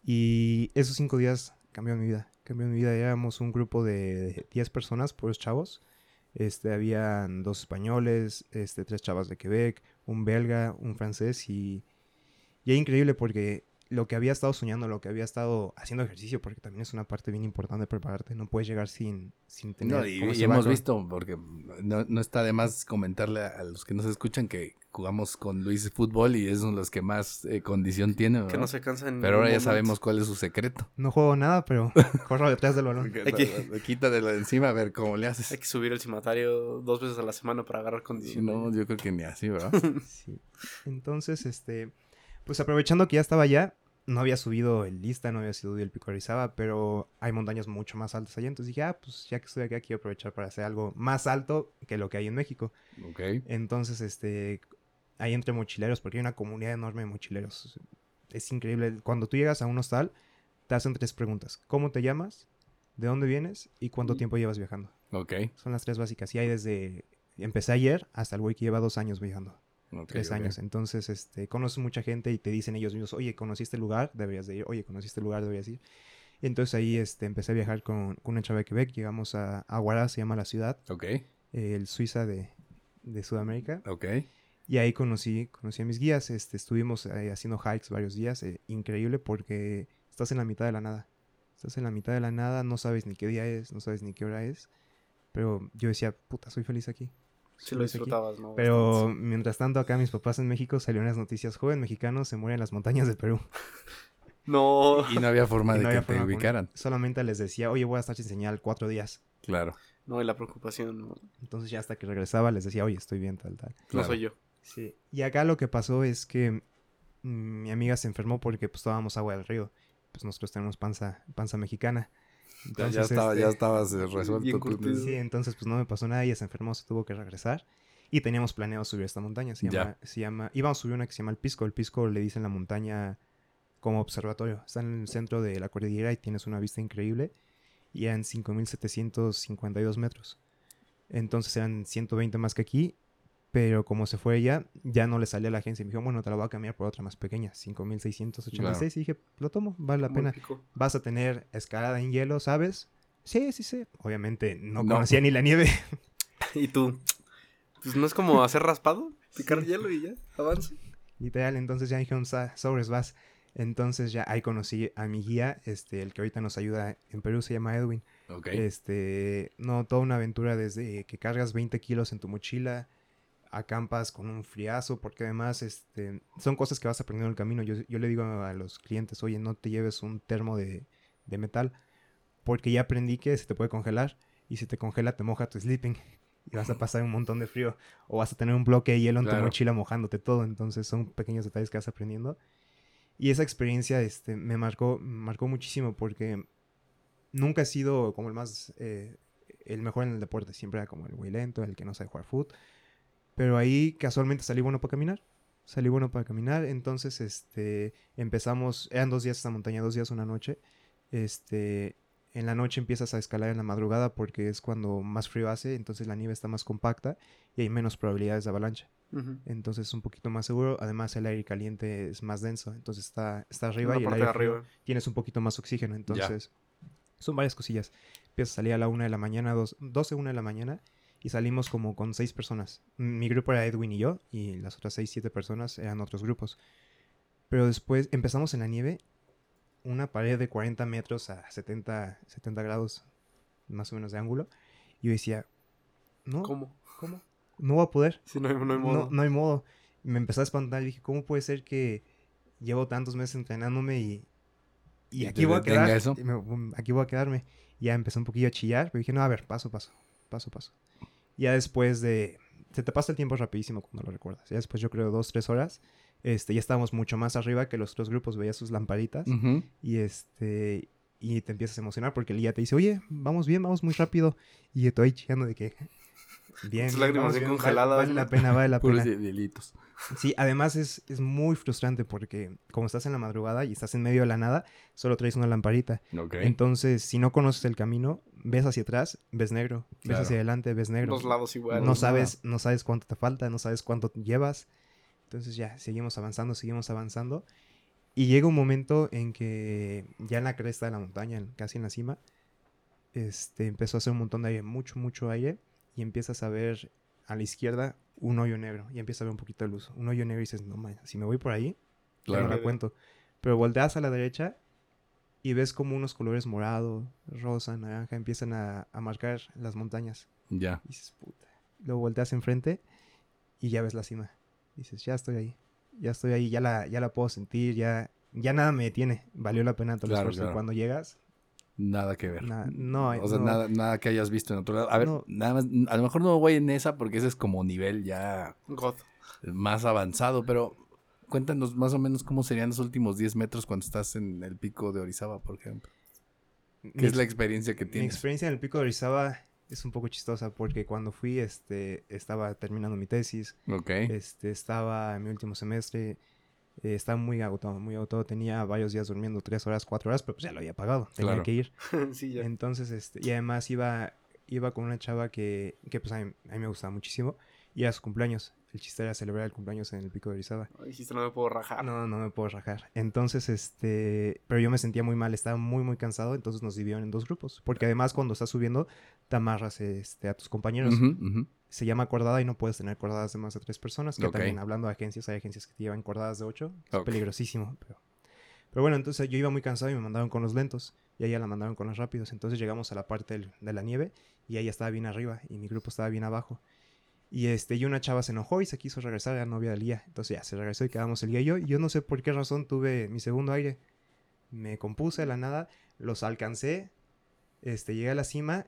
y esos cinco días cambiaron mi vida. Cambió mi vida, éramos un grupo de 10 personas, puros chavos. Este, habían dos españoles, este, tres chavas de Quebec, un belga, un francés y, y es increíble porque lo que había estado soñando, lo que había estado haciendo ejercicio, porque también es una parte bien importante de prepararte, no puedes llegar sin, sin tener... No, y, y hemos visto, porque no, no está de más comentarle a los que nos escuchan que jugamos con Luis fútbol y es uno de los que más eh, condición tiene. Que no se cansa en Pero ahora ya sabemos cuál es su secreto. No juego nada, pero corro detrás del balón. Hay Quítatelo de encima a ver cómo le Hay haces. que subir el cimatario dos veces a la semana para agarrar condición. No, yo creo que ni así, ¿verdad? Sí. Entonces, este, pues aprovechando que ya estaba allá, no había subido el Lista, no había subido el Pico de Orizaba, pero hay montañas mucho más altas allá. Entonces dije, ah, pues ya que estoy acá, quiero aprovechar para hacer algo más alto que lo que hay en México. ok. Entonces, este, ahí entre mochileros, porque hay una comunidad enorme de mochileros. Es increíble. Cuando tú llegas a un hostal, te hacen tres preguntas. ¿Cómo te llamas? ¿De dónde vienes? ¿Y cuánto tiempo llevas viajando? Ok. Son las tres básicas. Y hay desde... Empecé ayer hasta el güey que lleva dos años viajando tres años. Entonces, este, conoces mucha gente y te dicen ellos mismos, oye, ¿conociste el lugar? Deberías de ir. Oye, ¿conociste el lugar? Deberías ir. Y entonces ahí este, empecé a viajar con, con una chava de Quebec. Llegamos a Aguara, se llama la ciudad, Ok, eh, el Suiza de, de Sudamérica. ok. Y ahí conocí, conocí a mis guías. Este, estuvimos eh, haciendo hikes varios días. eh, increíble porque estás en la mitad de la nada. Estás en la mitad de la nada, no sabes ni qué día es, no sabes ni qué hora es. Pero yo decía, puta, soy feliz aquí. Sí lo feliz aquí". disfrutabas, ¿no? Pero mientras tanto, acá mis papás en México salieron las noticias: joven mexicano se muere en las montañas de Perú. No. Y no había forma Y de no que había te ubicaran. Solamente les decía: oye, voy a estar sin señal cuatro días. Claro. No, y la preocupación, no, Entonces, ya hasta que regresaba, les decía: oye, estoy bien, tal, tal. Claro. no soy yo. Sí. Y acá lo que pasó es que mm, mi amiga se enfermó porque pues tomábamos agua del río. Pues nosotros tenemos panza, panza mexicana. Ya, Entonces, ya estaba, este, ya estabas eh, resuelto. bien tú. Sí, entonces pues no me pasó nada, ella se enfermó, se tuvo que regresar. Y teníamos planeado subir esta montaña, se Ya. llama, se llama, íbamos a subir una que se llama el Pisco, el Pisco le dicen la montaña como observatorio, está en el centro de la cordillera y tienes una vista increíble y eran 5.752 metros. Entonces eran 120 más que aquí, pero como se fue ella, ya no le salía a la agencia y me dijo, bueno, te la voy a cambiar por otra más pequeña, 5.686 Claro. y dije, lo tomo, vale la Muy pena vas a tener escalada en hielo, ¿sabes? Sí, sí, sí. Obviamente no, No. conocía ni la nieve. Y tú, pues no es como hacer raspado, picar hielo y ya, avanza. Literal, entonces ya "Sa- sobres vas. Entonces ya ahí conocí a mi guía, este, el que ahorita nos ayuda en Perú, se llama Edwin. Ok. Este, no, toda una aventura desde que cargas 20 kilos en tu mochila, acampas con un friazo, porque además, este, son cosas que vas aprendiendo en el camino. Yo, yo le digo a los clientes, oye, no te lleves un termo de, de metal, porque ya aprendí que se te puede congelar y si te congela te moja tu sleeping y vas a pasar un montón de frío o vas a tener un bloque de hielo en tu Claro. mochila mojándote todo, entonces son pequeños detalles que vas aprendiendo. Y esa experiencia este, me marcó, marcó muchísimo porque nunca he sido como el más, eh, el mejor en el deporte, siempre era como el muy lento, el que no sabe jugar fútbol. Pero ahí casualmente salí bueno para caminar, salí bueno para caminar, entonces este, empezamos, eran dos días esta montaña, dos días una noche, este, en la noche empiezas a escalar en la madrugada porque es cuando más frío hace, entonces la nieve está más compacta y hay menos probabilidades de avalancha. Entonces es un poquito más seguro. Además el aire caliente es más denso. Entonces está, está arriba y el aire arriba. tienes un poquito más oxígeno. Entonces son varias cosillas. Empiezas a salir a la una de la mañana, dos, 12, una de la mañana. Y salimos como con seis personas. Mi grupo era Edwin y yo. Y las otras seis, siete personas eran otros grupos. Pero después empezamos en la nieve. Una pared de 40 metros a 70, 70 grados más o menos de ángulo. Y yo decía, no, ¿Cómo? ¿cómo? No voy a poder. Sí, no hay, no hay modo. No, no hay modo. Y me empezó a espantar. Dije, ¿cómo puede ser que llevo tantos meses entrenándome y, y Y aquí voy a quedar? eso. Y me- um, aquí voy a quedarme. Y ya empecé un poquillo a chillar. Pero dije, no, a ver, paso, paso, paso, paso. Ya después de... Se te pasa el tiempo rapidísimo cuando lo recuerdas. Ya después yo creo dos, tres horas. Este, ya estábamos mucho más arriba que los otros grupos. Veía sus lamparitas. Y este... Y te empiezas a emocionar porque el guía te dice, oye, vamos bien, vamos muy rápido. Y estoy chillando de que... Bien, Tus lágrimas vale- congeladas, Vale, ¿no? la pena, vale la pena. hielitos. Sí, además es, es muy frustrante porque como estás en la madrugada y estás en medio de la nada, solo traes una lamparita. Ok. Entonces, si no conoces el camino, ves hacia atrás, ves negro. Ves Claro. hacia adelante, ves negro. Los lados igual. no sabes, no sabes cuánto te falta, no sabes cuánto llevas. Entonces ya, seguimos avanzando, seguimos avanzando. Y llega un momento en que ya en la cresta de la montaña, casi en la cima, este, empezó a hacer un montón de aire, mucho, mucho aire. Y empiezas a ver a la izquierda un hoyo negro. Y empiezas a ver un poquito de luz. Un hoyo negro y dices, no man, si me voy por ahí, Claro. no la cuento. Pero volteas a la derecha y ves como unos colores morado, rosa, naranja empiezan a, a marcar las montañas. Ya. Y dices, puta. Luego volteas enfrente y ya ves la cima. Dices, ya estoy ahí. Ya estoy ahí, ya la, ya la puedo sentir, ya, ya nada me detiene. Valió la pena todo el Claro, esfuerzo. Claro. Cuando llegas, Nada que ver. no hay. o sea, no- nada, nada que hayas visto en otro lado. A ver, No. nada más, a lo mejor no voy en esa porque ese es como nivel ya God. más avanzado, pero cuéntanos más o menos cómo serían los últimos 10 metros cuando estás en el pico de Orizaba, por ejemplo. mi ¿Qué es la ex- experiencia que Mi tienes? experiencia en el pico de Orizaba es un poco chistosa porque cuando fui, este, estaba terminando mi tesis. Ok. Este, estaba en mi último semestre. Eh, estaba muy agotado, muy agotado. Tenía varios días durmiendo, tres horas, cuatro horas, pero pues ya lo había pagado. Tenía Claro. que ir. sí, ya. Entonces, este, y además iba, iba con una chava que, que pues a mí, a mí me gustaba muchísimo. Y era su cumpleaños. El chiste era celebrar el cumpleaños en el pico de Orizaba. Dijiste, no me puedo rajar. No, no me puedo rajar. Entonces, este, pero yo me sentía muy mal, estaba muy, muy cansado, entonces nos dividieron en dos grupos. Porque además cuando estás subiendo, te amarras este, a tus compañeros. Se llama cordada y no puedes tener cordadas de más de tres personas. Que Ok. también, hablando de agencias, hay agencias que te llevan cordadas de ocho. Es peligrosísimo. Pero... pero bueno, entonces yo iba muy cansado y me mandaron con los lentos. Y a ella la mandaron con los rápidos. Entonces llegamos a la parte del- de la nieve y ella estaba bien arriba y mi grupo estaba bien abajo. Y este, y una chava se enojó y se quiso regresar, era novia del guía. Entonces ya se regresó y quedamos el guía y yo. Y yo no sé por qué razón tuve mi segundo aire. Me compuse de la nada, los alcancé, este, llegué a la cima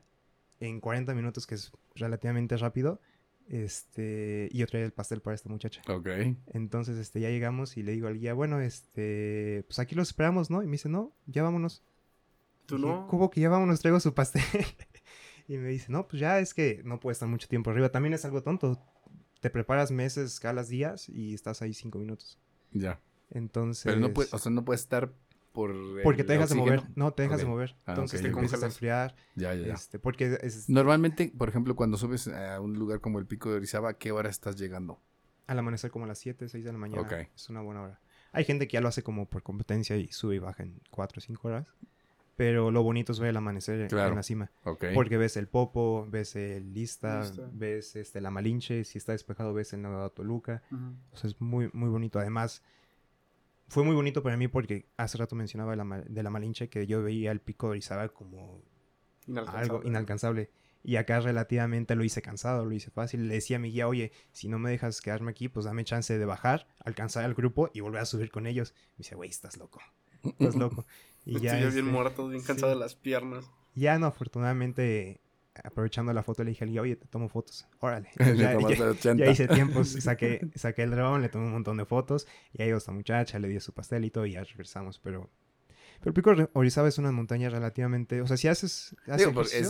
en 40 minutos, que es relativamente rápido. Este, y yo traía el pastel para esta muchacha. Ok. Entonces, este, ya llegamos y le digo al guía, bueno, este, pues aquí los esperamos, ¿no? Y me dice, no, ya vámonos. ¿Tú no? ¿Cómo que ya vámonos? Traigo su pastel. y me dice, no, pues ya es que no puede estar mucho tiempo arriba. También es algo tonto. Te preparas meses, escalas días y estás ahí cinco minutos. Ya. Entonces. Pero no puede, o sea, no puede estar por. porque te dejas de mover. No, te dejas de mover. Ah, Entonces te empiezas a enfriar. Ya, ya, ya. Este, porque es Normalmente, por ejemplo, cuando subes a un lugar como el Pico de Orizaba, ¿a qué hora estás llegando? al amanecer como a las 7, 6 de la mañana. Es una buena hora. Hay gente que ya lo hace como por competencia y sube y baja en 4 o 5 horas. Pero lo bonito es ver el amanecer Claro. en la cima. Ok. Porque ves el Popo, ves el Lista, Lista. ves este, la Malinche, si está despejado ves el Nevado Toluca. Ujú. O sea, es muy, muy bonito. Además, fue muy bonito para mí porque hace rato mencionaba de la, de la Malinche que yo veía el pico de Orizaba como Inalcanzable. algo inalcanzable. Y acá relativamente lo hice cansado, lo hice fácil. Le decía a mi guía, oye, si no me dejas quedarme aquí, pues dame chance de bajar, alcanzar al grupo y volver a subir con ellos. Me dice, güey, estás loco. Estás loco. Y Estoy ya, bien este, muerto, bien cansado sí. de las piernas. Ya no, afortunadamente, aprovechando la foto, le dije, oye, te tomo fotos. Órale. Le ya, ya- 80. ya hice tiempos, saqué, saqué el dron, le tomé un montón de fotos, y ahí esta muchacha, le di su pastel y todo, y ya regresamos, pero... Pero Pico Orizaba es una montaña relativamente... O sea, si haces... haces Digo, porque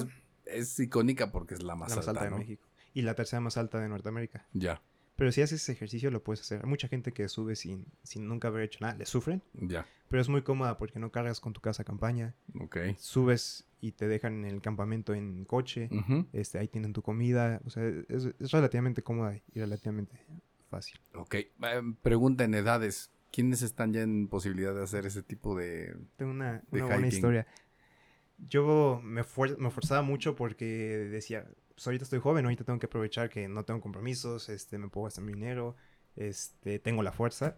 es, icónica porque es la más, la más alta, alta de ¿no? México. Y la tercera más alta de Norteamérica. Ya, Pero si haces ejercicio lo puedes hacer. Hay mucha gente que sube sin, sin nunca haber hecho nada. Le sufren, ya, pero es muy cómoda porque no cargas con tu casa campaña. ok. Subes y te dejan en el campamento en coche. Este, ahí tienen tu comida. O sea, es, es relativamente cómoda y relativamente fácil. Ok, eh, pregunta en edades. ¿Quiénes están ya en posibilidad de hacer ese tipo de... Tengo una, De una buena historia. Yo me, fuer- me forzaba mucho porque decía, pues ahorita estoy joven, ahorita tengo que aprovechar que no tengo compromisos, este, me puedo gastar mi dinero, este, tengo la fuerza.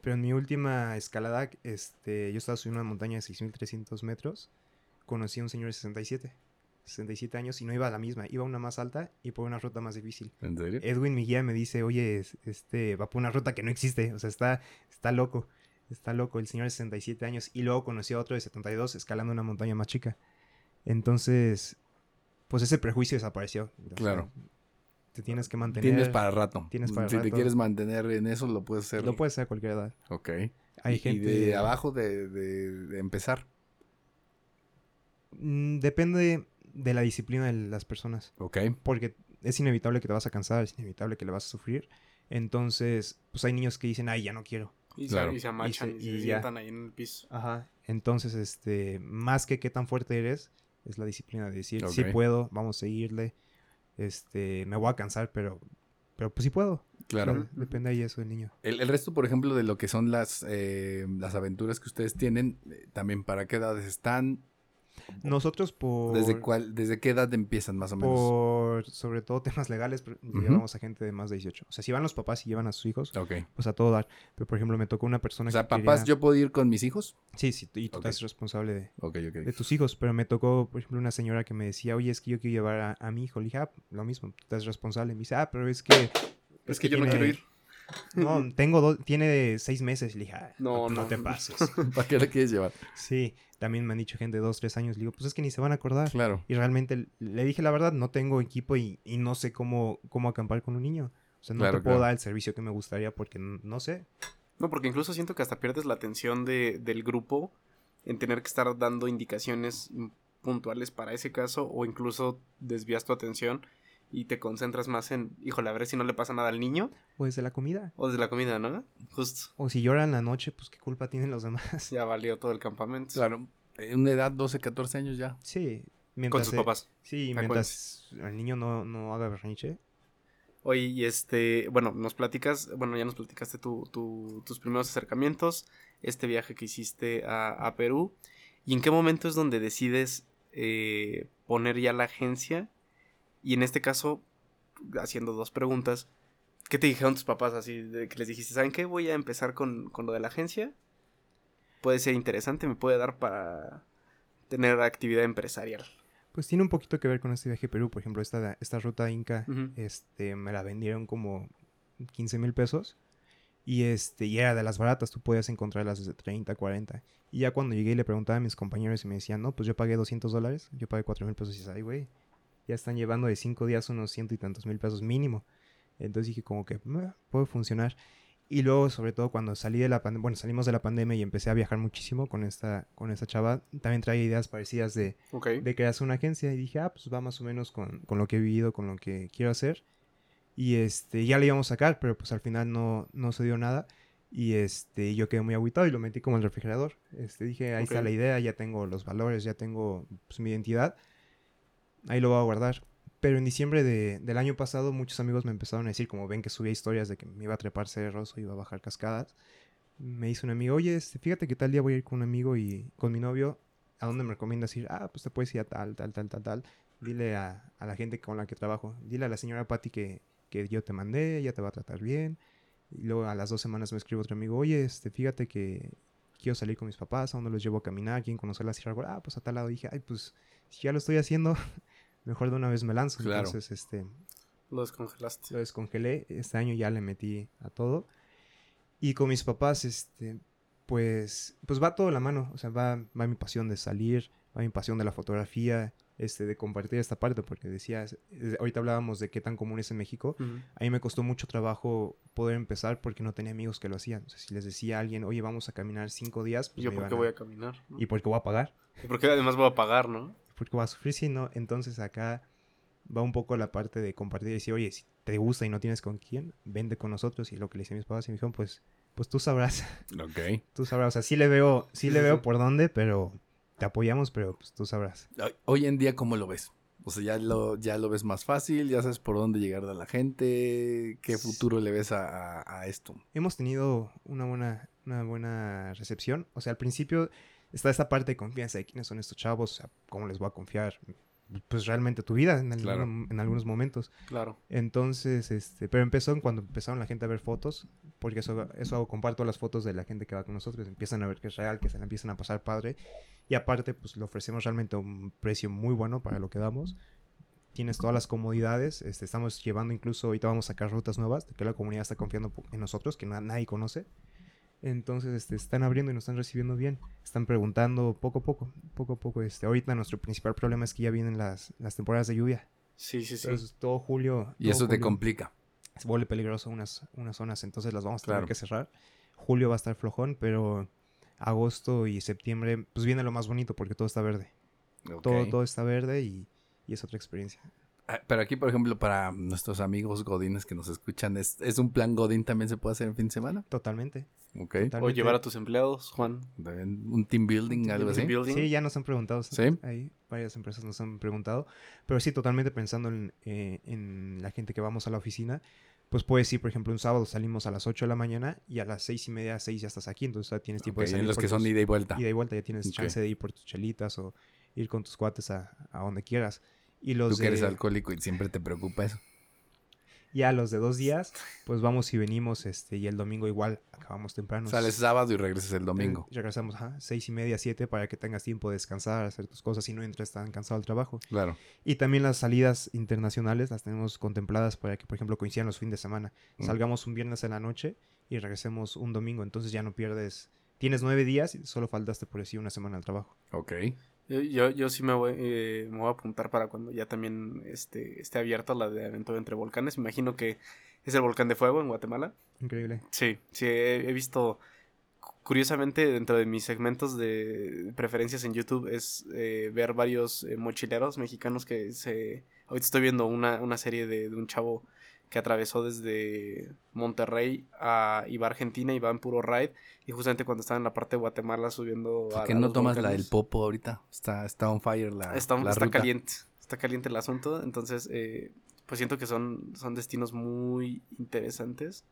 Pero en mi última escalada, este, yo estaba subiendo una montaña de 6.300 metros, conocí a un señor de 67, 67 años y no iba a la misma, iba a una más alta y por una ruta más difícil. ¿En serio? Edwin, mi guía, me dice, oye, es- este va por una ruta que no existe, o sea, está, está loco, está loco el señor de 67 años. Y luego conocí a otro de 72 escalando una montaña más chica. Entonces, pues ese prejuicio desapareció. O sea, Claro. te tienes que mantener. Tienes para rato. Tienes para si te quieres mantener en eso, lo puedes hacer. Lo puedes hacer a cualquier edad. Ok. Hay y, gente. y de abajo de, de- de empezar. Mm, depende de la disciplina de las personas. Ok. Porque es inevitable que te vas a cansar, es inevitable que le vas a sufrir. Entonces, pues hay niños que dicen, ay, ya no quiero. Y, Claro. se, y se amachan Y se- y sientan ahí en el piso. Ajá. Entonces, este, más que qué tan fuerte eres, es la disciplina de decir, sí Ok. puedo, vamos a seguirle. Este, me voy a cansar, pero, pero pues sí puedo. Claro. Ujú. Depende ahí eso del niño. El, el resto, por ejemplo, de lo que son las, eh, las aventuras que ustedes tienen, eh, también para qué edades están, Nosotros por, desde cuál, desde qué edad empiezan más o menos. por sobre todo temas legales, llevamos a gente de más de 18. O sea, si van los papás y llevan a sus hijos, pues a todo dar. Pero por ejemplo, me tocó una persona O sea, que papás, quería- ¿yo puedo ir con mis hijos? Sí, sí, y tú Ok. te haces responsable de, tus hijos, pero me tocó, por ejemplo, una señora que me decía, oye, es que yo quiero llevar a, a mi hijo. Le dije, ah, lo mismo, tú haces responsable. Me dice, ah, pero es que... Es que yo no quiero ir. No, tengo dos, tiene seis meses. Le dije, ah, No, no, no. te pases. ¿Para qué le quieres llevar? sí, también me han dicho gente de dos, tres años. Le digo, pues es que ni se van a acordar. Claro. Y realmente le dije la verdad, no tengo equipo y, y no sé cómo, cómo acampar con un niño. O sea, no Claro, te puedo claro. dar el servicio que me gustaría porque no sé. No, porque incluso siento que hasta pierdes la atención de, del grupo en tener que estar dando indicaciones puntuales para ese caso o incluso desvías tu atención y te concentras más en, híjole, a ver si no le pasa nada al niño O desde la comida. o desde la comida, ¿no? Justo, O si lloran la noche, pues qué culpa tienen los demás. ya valió todo el campamento. Claro. En una edad 12, 14 años ya. Sí. Con Mientras, sus eh, papás. Sí, mientras el niño no, no haga berrinche. Oye, y este, bueno, nos platicas, bueno, ya nos platicaste tu, tu- tus primeros acercamientos, este viaje que hiciste a, a Perú, y en qué momento es donde decides eh, poner ya la agencia, y en este caso, haciendo dos preguntas, ¿qué te dijeron tus papás así, de que les dijiste, ¿saben qué? Voy a empezar con, con lo de la agencia, puede ser interesante, me puede dar para tener actividad empresarial. Pues tiene un poquito que ver con este viaje a Perú. Por ejemplo, esta, esta ruta Inca, este, me la vendieron como 15 mil pesos. Y este, y era de las baratas, tú podías encontrarlas desde 30, 40. Y ya cuando llegué y le preguntaba a mis compañeros y me decían, no, pues yo pagué 200 dólares, yo pagué 4 mil pesos. Y dices, ay, güey, ya están llevando de 5 días unos ciento y tantos mil pesos mínimo. Entonces dije, como que "Meh, puede funcionar. Y luego, sobre todo, cuando salí de la pandemia, bueno, salimos de la pandemia y empecé a viajar muchísimo con esta, con esta chava, también traía ideas parecidas de, Ok. de crearse una agencia y dije, ah, pues va más o menos con, con lo que he vivido, con lo que quiero hacer. Y este, ya le íbamos a sacar, pero pues al final no, no se dio nada. Y este, yo quedé muy agüitado y lo metí como el refrigerador. Este, dije, ahí está la idea, ya tengo los valores, ya tengo pues, mi identidad. Ahí lo voy a guardar. Pero en diciembre de- del año pasado muchos amigos me empezaron a decir, como ven que subía historias de que me iba a trepar cerros o iba a bajar cascadas. Me dice un amigo, oye, este, fíjate que tal día voy a ir con un amigo y con mi novio. ¿A dónde me recomiendas ir? Ah, pues te puedes ir a tal, tal, tal, tal, tal. Dile a, a la gente con la que trabajo. Dile a la señora Patty que, que yo te mandé, ella te va a tratar bien. Y luego a las dos semanas me escribe otro amigo, oye, este, fíjate que quiero salir con mis papás, a dónde los llevo a caminar, quieren conocer la Sierra. Ah, pues a tal lado. dije, ay, pues si ya lo estoy haciendo, mejor de una vez me lanzo. Claro. Entonces, este, Lo descongelaste. lo descongelé. Este año ya le metí a todo. Y con mis papás, este, pues, pues va todo la mano. O sea, va, va mi pasión de salir, va mi pasión de la fotografía, este, de compartir esta parte, porque decías, eh, ahorita hablábamos de qué tan común es en México. Ujú. A mí me costó mucho trabajo poder empezar porque no tenía amigos que lo hacían. O sea, si les decía a alguien, oye, vamos a caminar cinco días, pues ¿Yo me por qué voy a caminar? ¿no? ¿Y por qué voy a pagar? ¿Y por qué además voy a pagar, no? Porque voy a sufrir, sí, ¿no? Entonces acá va un poco la parte de compartir y decir, oye, si te gusta y no tienes con quién, vende con nosotros. Y lo que le hice a mis papás y me dijeron, pues, pues tú sabrás, Ok. tú sabrás. O sea, sí le veo, sí, le veo por dónde, pero te apoyamos, pero pues tú sabrás. Hoy- Hoy en día, ¿cómo lo ves? O sea, ya lo, ya lo ves más fácil, ya sabes por dónde llegar a la gente, qué futuro le ves a, a- a esto. hemos tenido una buena, una buena recepción. O sea, al principio está esta parte de confianza de quiénes son estos chavos, o sea, cómo les voy a confiar. Pues realmente tu vida en, algún- Claro. en algunos momentos. Claro. Entonces, este, pero empezó cuando empezaron la gente a ver fotos, porque eso, eso hago, comparto las fotos de la gente que va con nosotros, empiezan a ver que es real, que se la empiezan a pasar padre, y aparte, pues le ofrecemos realmente un precio muy bueno para lo que damos. Tienes todas las comodidades, este, estamos llevando incluso, ahorita vamos a sacar rutas nuevas, de que la comunidad está confiando en nosotros, que na- nadie conoce. Entonces, este, están abriendo y nos están recibiendo bien. Están preguntando poco a poco, poco a poco. Este, ahorita nuestro principal problema es que ya vienen las, las temporadas de lluvia. Sí, sí, sí. Entonces, todo julio. Y eso te complica. se vuelve peligroso unas, unas zonas, entonces las vamos a tener Claro. que cerrar. Julio va a estar flojón, pero agosto y septiembre, pues viene lo más bonito porque todo está verde. Todo, todo está verde y, y es otra experiencia. Ah, Pero aquí, por ejemplo, para nuestros amigos godines que nos escuchan, ¿es, es un plan godín también se puede hacer en fin de semana? Totalmente. Ok. O llevar a tus empleados, Juan. También Un team building, algo así. Building. Sí, ya nos han preguntado. ¿Sí? Ahí varias empresas nos han preguntado. Pero sí, totalmente pensando en, eh, en la gente que vamos a la oficina. Pues puedes ir, por ejemplo, un sábado salimos a las 8 de la mañana y a las seis y media, 6 ya estás aquí. Entonces ya tienes tiempo de salir. en los por que son ida y vuelta. ida y vuelta, ya tienes chance de ir por tus chelitas o ir con tus cuates a, a donde quieras. Y los Tú que eres alcohólico y siempre te preocupa eso. ya los de dos días, pues vamos y venimos, este, y el domingo igual, acabamos temprano. Sales sábado y regresas el domingo. Eh, regresamos a seis y media, siete, para que tengas tiempo de descansar, hacer tus cosas y no entres tan cansado al trabajo. Claro. Y también las salidas internacionales las tenemos contempladas para que, por ejemplo, coincidan los fines de semana. Mm. Salgamos un viernes en la noche y regresemos un domingo, entonces ya no pierdes... Tienes nueve días y solo faltaste por decir una semana al trabajo. Ok. Yo, yo, sí me voy, eh, me voy a apuntar para cuando ya también este, esté abierta la de Aventura entre Volcanes. Me imagino que es el volcán de fuego en Guatemala. Increíble. Sí, sí, he, he visto, cu- curiosamente, dentro de mis segmentos de preferencias en YouTube es eh, ver varios eh, mochileros mexicanos que se... Ahorita estoy viendo una, una serie de, de un chavo que atravesó desde Monterrey a, y va a Argentina y va en puro ride. Y justamente cuando estaba en la parte de Guatemala subiendo ¿Por a- qué a no los tomas la del Popo ahorita? Está, está on fire la, Está, la está ruta. caliente, está caliente el asunto, entonces eh, pues siento que son, son destinos muy interesantes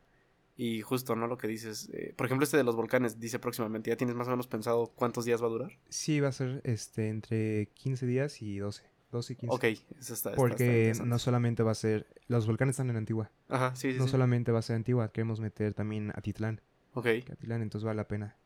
y justo, ¿no? Lo que dices, eh, por ejemplo este de los volcanes dice próximamente, ¿ya tienes más o menos pensado cuántos días va a durar? Sí, va a ser este entre 15 días y 12. 12 y 15. Ok, eso está, está- está Porque no solamente va a ser... Los volcanes están en Antigua. Ajá, sí, sí, No sí. solamente va a ser Antigua, queremos meter también Atitlán. Ok, Atitlán, entonces vale la pena.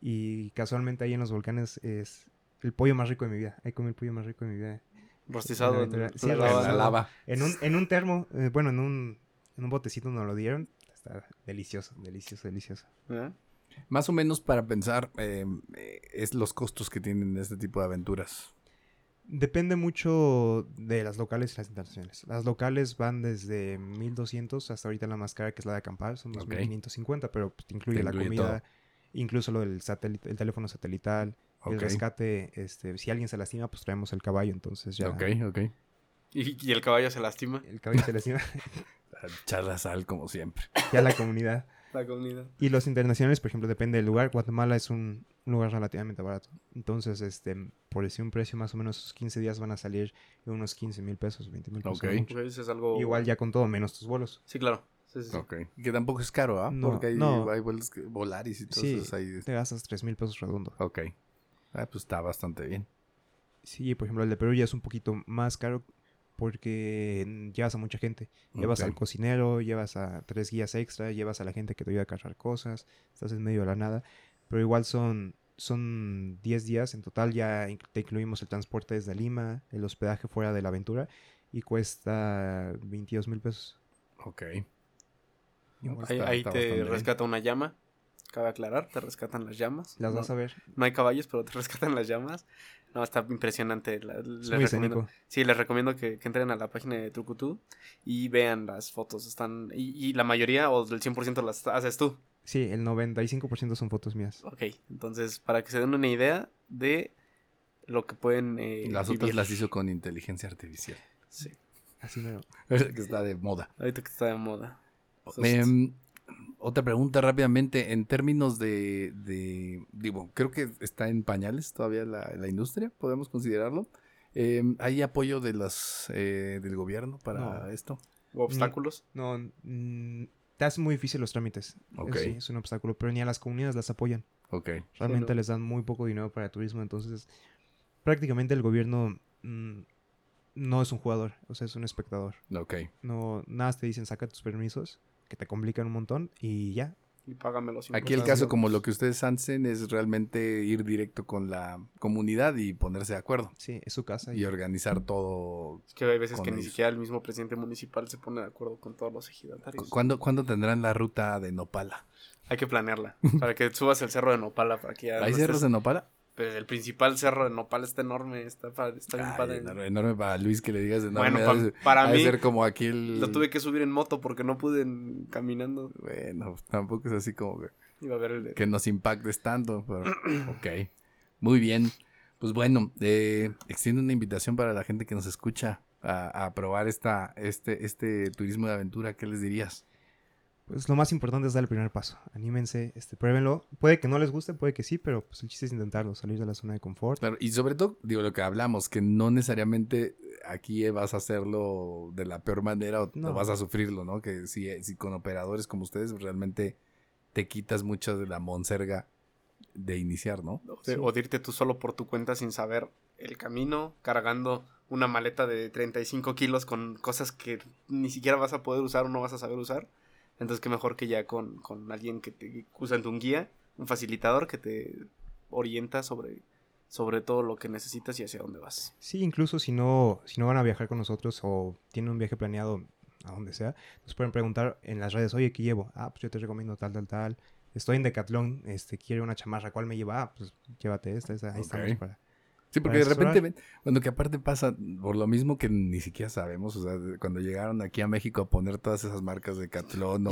Y casualmente ahí en los volcanes es el pollo más rico de mi vida. Ahí comí el pollo más rico de mi vida. rostizado en, aventura. en Sí, la En lava, la ¿no? lava. En un, en un termo, eh, bueno, en un, en un botecito nos lo dieron. Está delicioso, delicioso, delicioso. ¿Eh? Más o menos para pensar, eh, eh, es los costos que tienen este tipo de aventuras. Depende mucho de las locales y las internacionales. Las locales van desde 1200 hasta ahorita la más cara que es la de acampar, son Ok. 2550, pero pues, te incluye Te la incluye comida, incluso lo del satélite, el teléfono satelital, el rescate, este, si alguien se lastima, pues traemos el caballo, entonces ya Ok, ok. Y, y el caballo se lastima, el caballo se lastima, Echar la sal como siempre. ya la comunidad. La. Y los internacionales, por ejemplo, depende del lugar. Guatemala es un, lugar relativamente barato. Entonces, este, por decir un precio, más o menos esos 15 días van a salir unos 15 mil pesos, 20 mil pesos. Mucho. Es algo... Igual ya con todo, menos tus vuelos. Sí, claro. Sí, sí, sí. Ok. Que tampoco es caro, ¿ah? No, Porque hay, no. hay vuelos que Volaris y todo Sí, eso. Ahí. te gastas 3 mil pesos redondo. Ok. Ah, pues está bastante bien. Sí, por ejemplo, el de Perú ya es un poquito más caro porque llevas a mucha gente. Llevas al cocinero, llevas a tres guías extra, llevas a la gente que te ayuda a cargar cosas, estás en medio de la nada. Pero igual son, son 10 días, en total ya in- te incluimos el transporte desde Lima, el hospedaje fuera de la aventura y cuesta 22 mil pesos. Ok. Ahí, Está- ahí está te bien. rescata una llama cabe aclarar, te rescatan las llamas. Las no, vas a ver. no hay caballos, pero te rescatan las llamas. No, está impresionante. la- Es les muy recomiendo- escénico. Sí, les recomiendo que, que entren a la página de Trucutú y vean las fotos. Están y, y la mayoría o del 100% las haces tú. Sí, el 95% son fotos mías. Ok, entonces para que se den una idea de lo que pueden eh, Las otras las hizo con inteligencia artificial. Sí, Así no. que está de moda. ahorita que está de moda. Justo. Otra pregunta rápidamente. En términos de, de- Digo, creo que está en pañales todavía la, la industria, podemos considerarlo. Em, ¿Hay apoyo de las, eh, del gobierno para No. esto? ¿O obstáculos. No, te hace muy difícil los trámites. Ok. Sí, es un obstáculo, pero ni a las comunidades las apoyan. Ok. Realmente no. les dan muy poco dinero para turismo, entonces prácticamente el gobierno mm, no es un jugador, o sea, es un espectador. Ok. No, nada te dicen saca tus permisos, que te complican un montón y ya. Y págame los Aquí el caso, como lo que ustedes hacen, es realmente ir directo con la comunidad y ponerse de acuerdo. Sí, es su casa. Y organizar todo. Es que hay veces que ni siquiera el mismo presidente municipal se pone de acuerdo con todos los ejidatarios. ¿Cuándo, ¿Cuándo tendrán la ruta de Nopala? Hay que planearla. para que subas el cerro de Nopala. Para que ya ¿Hay no cerros estés- de Nopala? Pues el principal cerro de Nopala está enorme. Está, está bien Ay, padre. enorme, enorme para Luis que le digas enorme. Bueno, pa- de- para ha de mí ser como aquí el... lo tuve que subir en moto porque no pude en- caminando. Bueno, tampoco es así como que, Iba a ver el de... que nos impactes tanto, pero... ok. Muy bien. Pues bueno, eh, extiendo una invitación para la gente que nos escucha a, a probar esta, este, este turismo de aventura. ¿Qué les dirías? Pues lo más importante es dar el primer paso. Anímense, este, pruébenlo. Puede que no les guste, puede que sí, pero pues el chiste es intentarlo, salir de la zona de confort. Claro, y sobre todo, digo, lo que hablamos, que no necesariamente aquí vas a hacerlo de la peor manera o No. vas a sufrirlo, ¿no? Que si, si con operadores como ustedes realmente te quitas mucho de la monserga de iniciar, ¿no? o de- o de irte tú solo por tu cuenta sin saber el camino, cargando una maleta de 35 kilos con cosas que ni siquiera vas a poder usar o no vas a saber usar. Entonces, qué mejor que ya con, con alguien que te usa un guía, un facilitador que te orienta sobre, sobre todo lo que necesitas y hacia dónde vas. Sí, incluso si no, si no van a viajar con nosotros o tienen un viaje planeado a donde sea, nos pueden preguntar en las redes, oye, ¿qué llevo? Ah, pues yo te recomiendo tal, tal, tal. Estoy en Decathlon, este, quiero una chamarra, ¿cuál me lleva? Ah, pues llévate esta, esta, ahí Ok. estamos para... Sí, porque de repente, ven- bueno, que aparte pasa por lo mismo que ni siquiera sabemos, o sea, cuando llegaron aquí a México a poner todas esas marcas de Catlón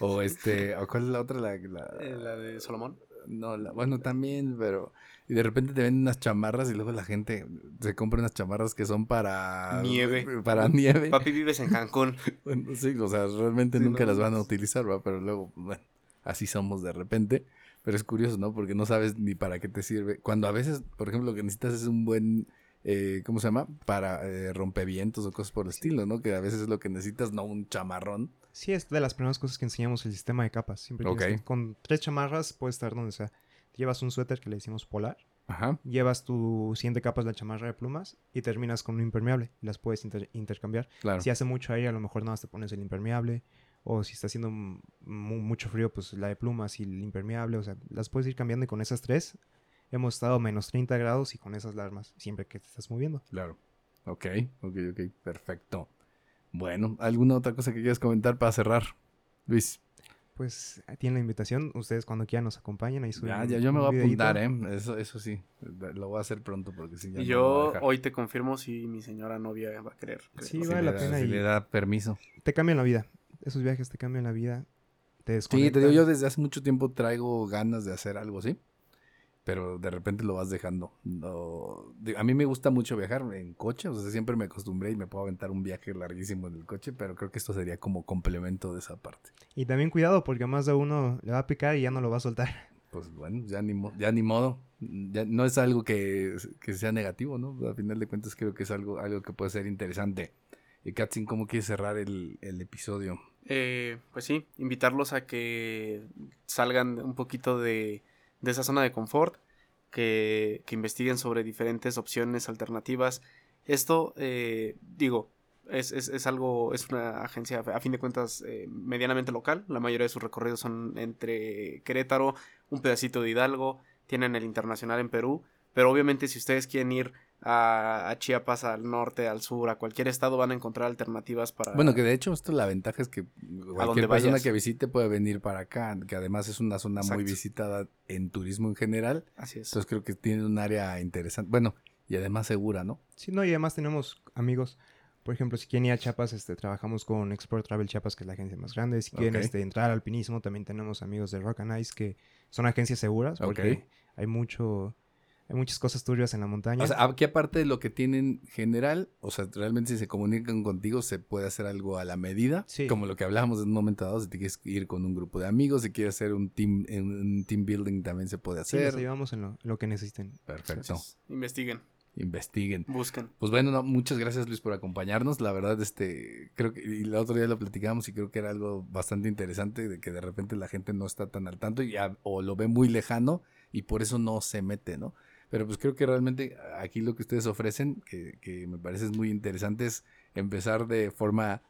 o, este, o cuál es la otra, la, la- Eh, la de Solomón. no, la- bueno, también, pero, y de repente te venden unas chamarras y luego la gente se compra unas chamarras que son para Nieve. para nieve. Papi, vives en Cancún. Bueno, sí, o sea, realmente Sí, nunca no, las van a utilizar, ¿va? Pero luego, bueno, así somos de repente. Pero es curioso, ¿no? Porque no sabes ni para qué te sirve. Cuando a veces, por ejemplo, lo que necesitas es un buen, eh, ¿cómo se llama? Para eh, rompevientos o cosas por el estilo, ¿no? Que a veces es lo que necesitas, no un chamarrón. Sí, es de las primeras cosas que enseñamos el sistema de capas. Siempre que- con tres chamarras puedes estar donde sea. Llevas un suéter que le decimos polar, Ajá. llevas tu siguiente capa es la chamarra de plumas y terminas con un impermeable las puedes inter- intercambiar. Claro. Si hace mucho aire, a lo mejor nada más te pones el impermeable. O si está haciendo mu- mu- mucho frío, pues la de plumas y el impermeable. O sea, las puedes ir cambiando y con esas tres hemos estado a menos 30 grados y con esas larmas siempre que te estás moviendo. Claro. Ok, ok, ok. Perfecto. Bueno, ¿alguna otra cosa que quieras comentar para cerrar? Luis. Pues tienen la invitación. Ustedes cuando quieran nos acompañan. Ahí Ya, suben ya, yo me voy a apuntar, ¿eh? Eso, eso sí. Lo voy a hacer pronto porque si ya Y yo hoy te confirmo si mi señora novia va a querer. Sí, vale le la da- pena si y- le da permiso. Te cambian la vida. Esos viajes te cambian la vida. Te Sí, te digo, yo desde hace mucho tiempo traigo ganas de hacer algo así, pero de repente lo vas dejando. No, a mí me gusta mucho viajar en coche, o sea, siempre me acostumbré y me puedo aventar un viaje larguísimo en el coche, pero creo que esto sería como complemento de esa parte. Y también cuidado porque más de uno le va a picar y ya no lo va a soltar. Pues bueno, ya ni, mo- ya ni modo. Ya no es algo que, que sea negativo, ¿no? A final de cuentas creo que es algo, algo que puede ser interesante. Y Katsin, ¿cómo quieres cerrar el, el episodio? Eh, pues sí, invitarlos a que salgan un poquito de, de esa zona de confort, que, que investiguen sobre diferentes opciones alternativas. Esto, eh, digo, es, es, es algo, es una agencia a fin de cuentas eh, medianamente local. La mayoría de sus recorridos son entre Querétaro, un pedacito de Hidalgo, tienen el internacional en Perú, pero obviamente si ustedes quieren ir a, a Chiapas, al norte, al sur, a cualquier estado van a encontrar alternativas para... Bueno, que de hecho esto la ventaja es que cualquier persona vayas. que visite puede venir para acá, que además es una zona muy visitada en turismo en general. Así es. Entonces creo que tiene un área interesante. Bueno, y además segura, ¿no? Sí, no, y además tenemos amigos. Por ejemplo, si quieren ir a Chiapas, este, trabajamos con Export Travel Chiapas, que es la agencia más grande. Si quieren este, entrar al alpinismo, también tenemos amigos de Rock and Ice, que son agencias seguras, porque hay mucho, hay muchas cosas turbias en la montaña. O sea, aquí aparte de lo que tienen general, o sea, realmente si se comunican contigo se puede hacer algo a la medida, Sí. como lo que hablábamos en un momento dado, si te quieres ir con un grupo de amigos, si quieres hacer un team, en un team building también se puede sí, les hacer. ayudamos en lo, lo que necesiten. Perfecto. Investiguen, Investiguen. busquen. Pues bueno, no, muchas gracias Luis por acompañarnos. La verdad, este, creo que y el otro día lo platicamos y creo que era algo bastante interesante de que de repente la gente no está tan al tanto y a- o lo ve muy lejano y por eso no se mete, ¿no? Pero pues creo que realmente aquí lo que ustedes ofrecen, que, que me parece es muy interesante, es empezar de forma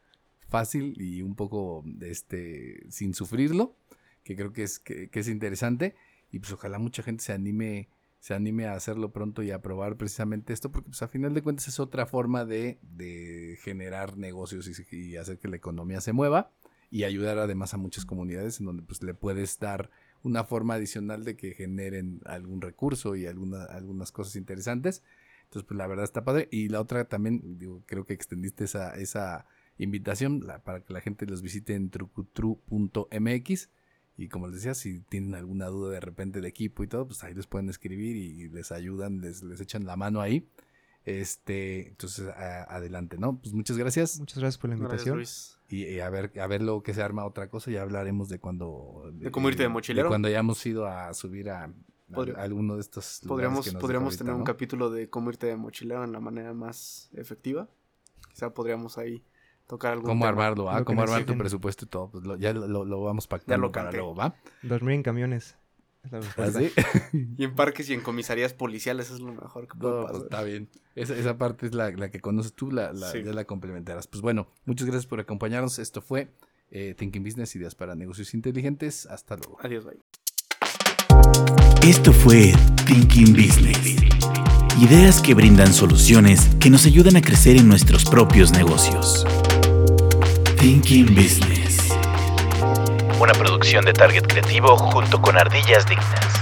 fácil y un poco este sin sufrirlo, que creo que es, que, es interesante. Y pues ojalá mucha gente se anime, se anime a hacerlo pronto y a probar precisamente esto, porque pues a final de cuentas es otra forma de, de generar negocios y, y hacer que la economía se mueva y ayudar además a muchas comunidades en donde pues le puedes dar una forma adicional de que generen algún recurso y alguna, algunas cosas interesantes. Entonces, pues la verdad está padre. Y la otra también, digo, creo que extendiste esa, esa invitación para que la gente los visite en trucutru.mx. Y como les decía, si tienen alguna duda de repente de equipo y todo, pues ahí les pueden escribir y les ayudan, les, les echan la mano ahí. Este, entonces a- adelante, ¿no? Pues muchas gracias. Muchas gracias por la Gracias, invitación. Luis. Y, y a ver, a ver lo que se arma otra cosa, ya hablaremos de cuando De cómo irte de mochilero. cuando hayamos ido a subir a, a- Podría- a alguno de estos lugares Podríamos, que nos podríamos tener un capítulo de cómo irte de mochilero en la manera más efectiva. Quizá podríamos ahí tocar algún Cómo tema. armarlo, ¿ah? Cómo armar tu presupuesto y todo. Pues lo- ya lo, lo- lo vamos pactando lo para luego, ¿va? Dormir en camiones. Es la respuesta. ¿Así? Y en parques y en comisarías policiales es lo mejor que puede No, pasar. pues, está bien. Esa, esa parte es la, la que conoces tú, la, la- Sí. ya la complementarás. Pues bueno, muchas gracias por acompañarnos. Esto fue eh, Thinking Business, ideas para negocios inteligentes. Hasta luego. Adiós, bye. Esto fue Thinking Business. Ideas que brindan soluciones que nos ayudan a crecer en nuestros propios negocios. Thinking Business. Una producción de Target Creativo junto con Ardillas Dignas.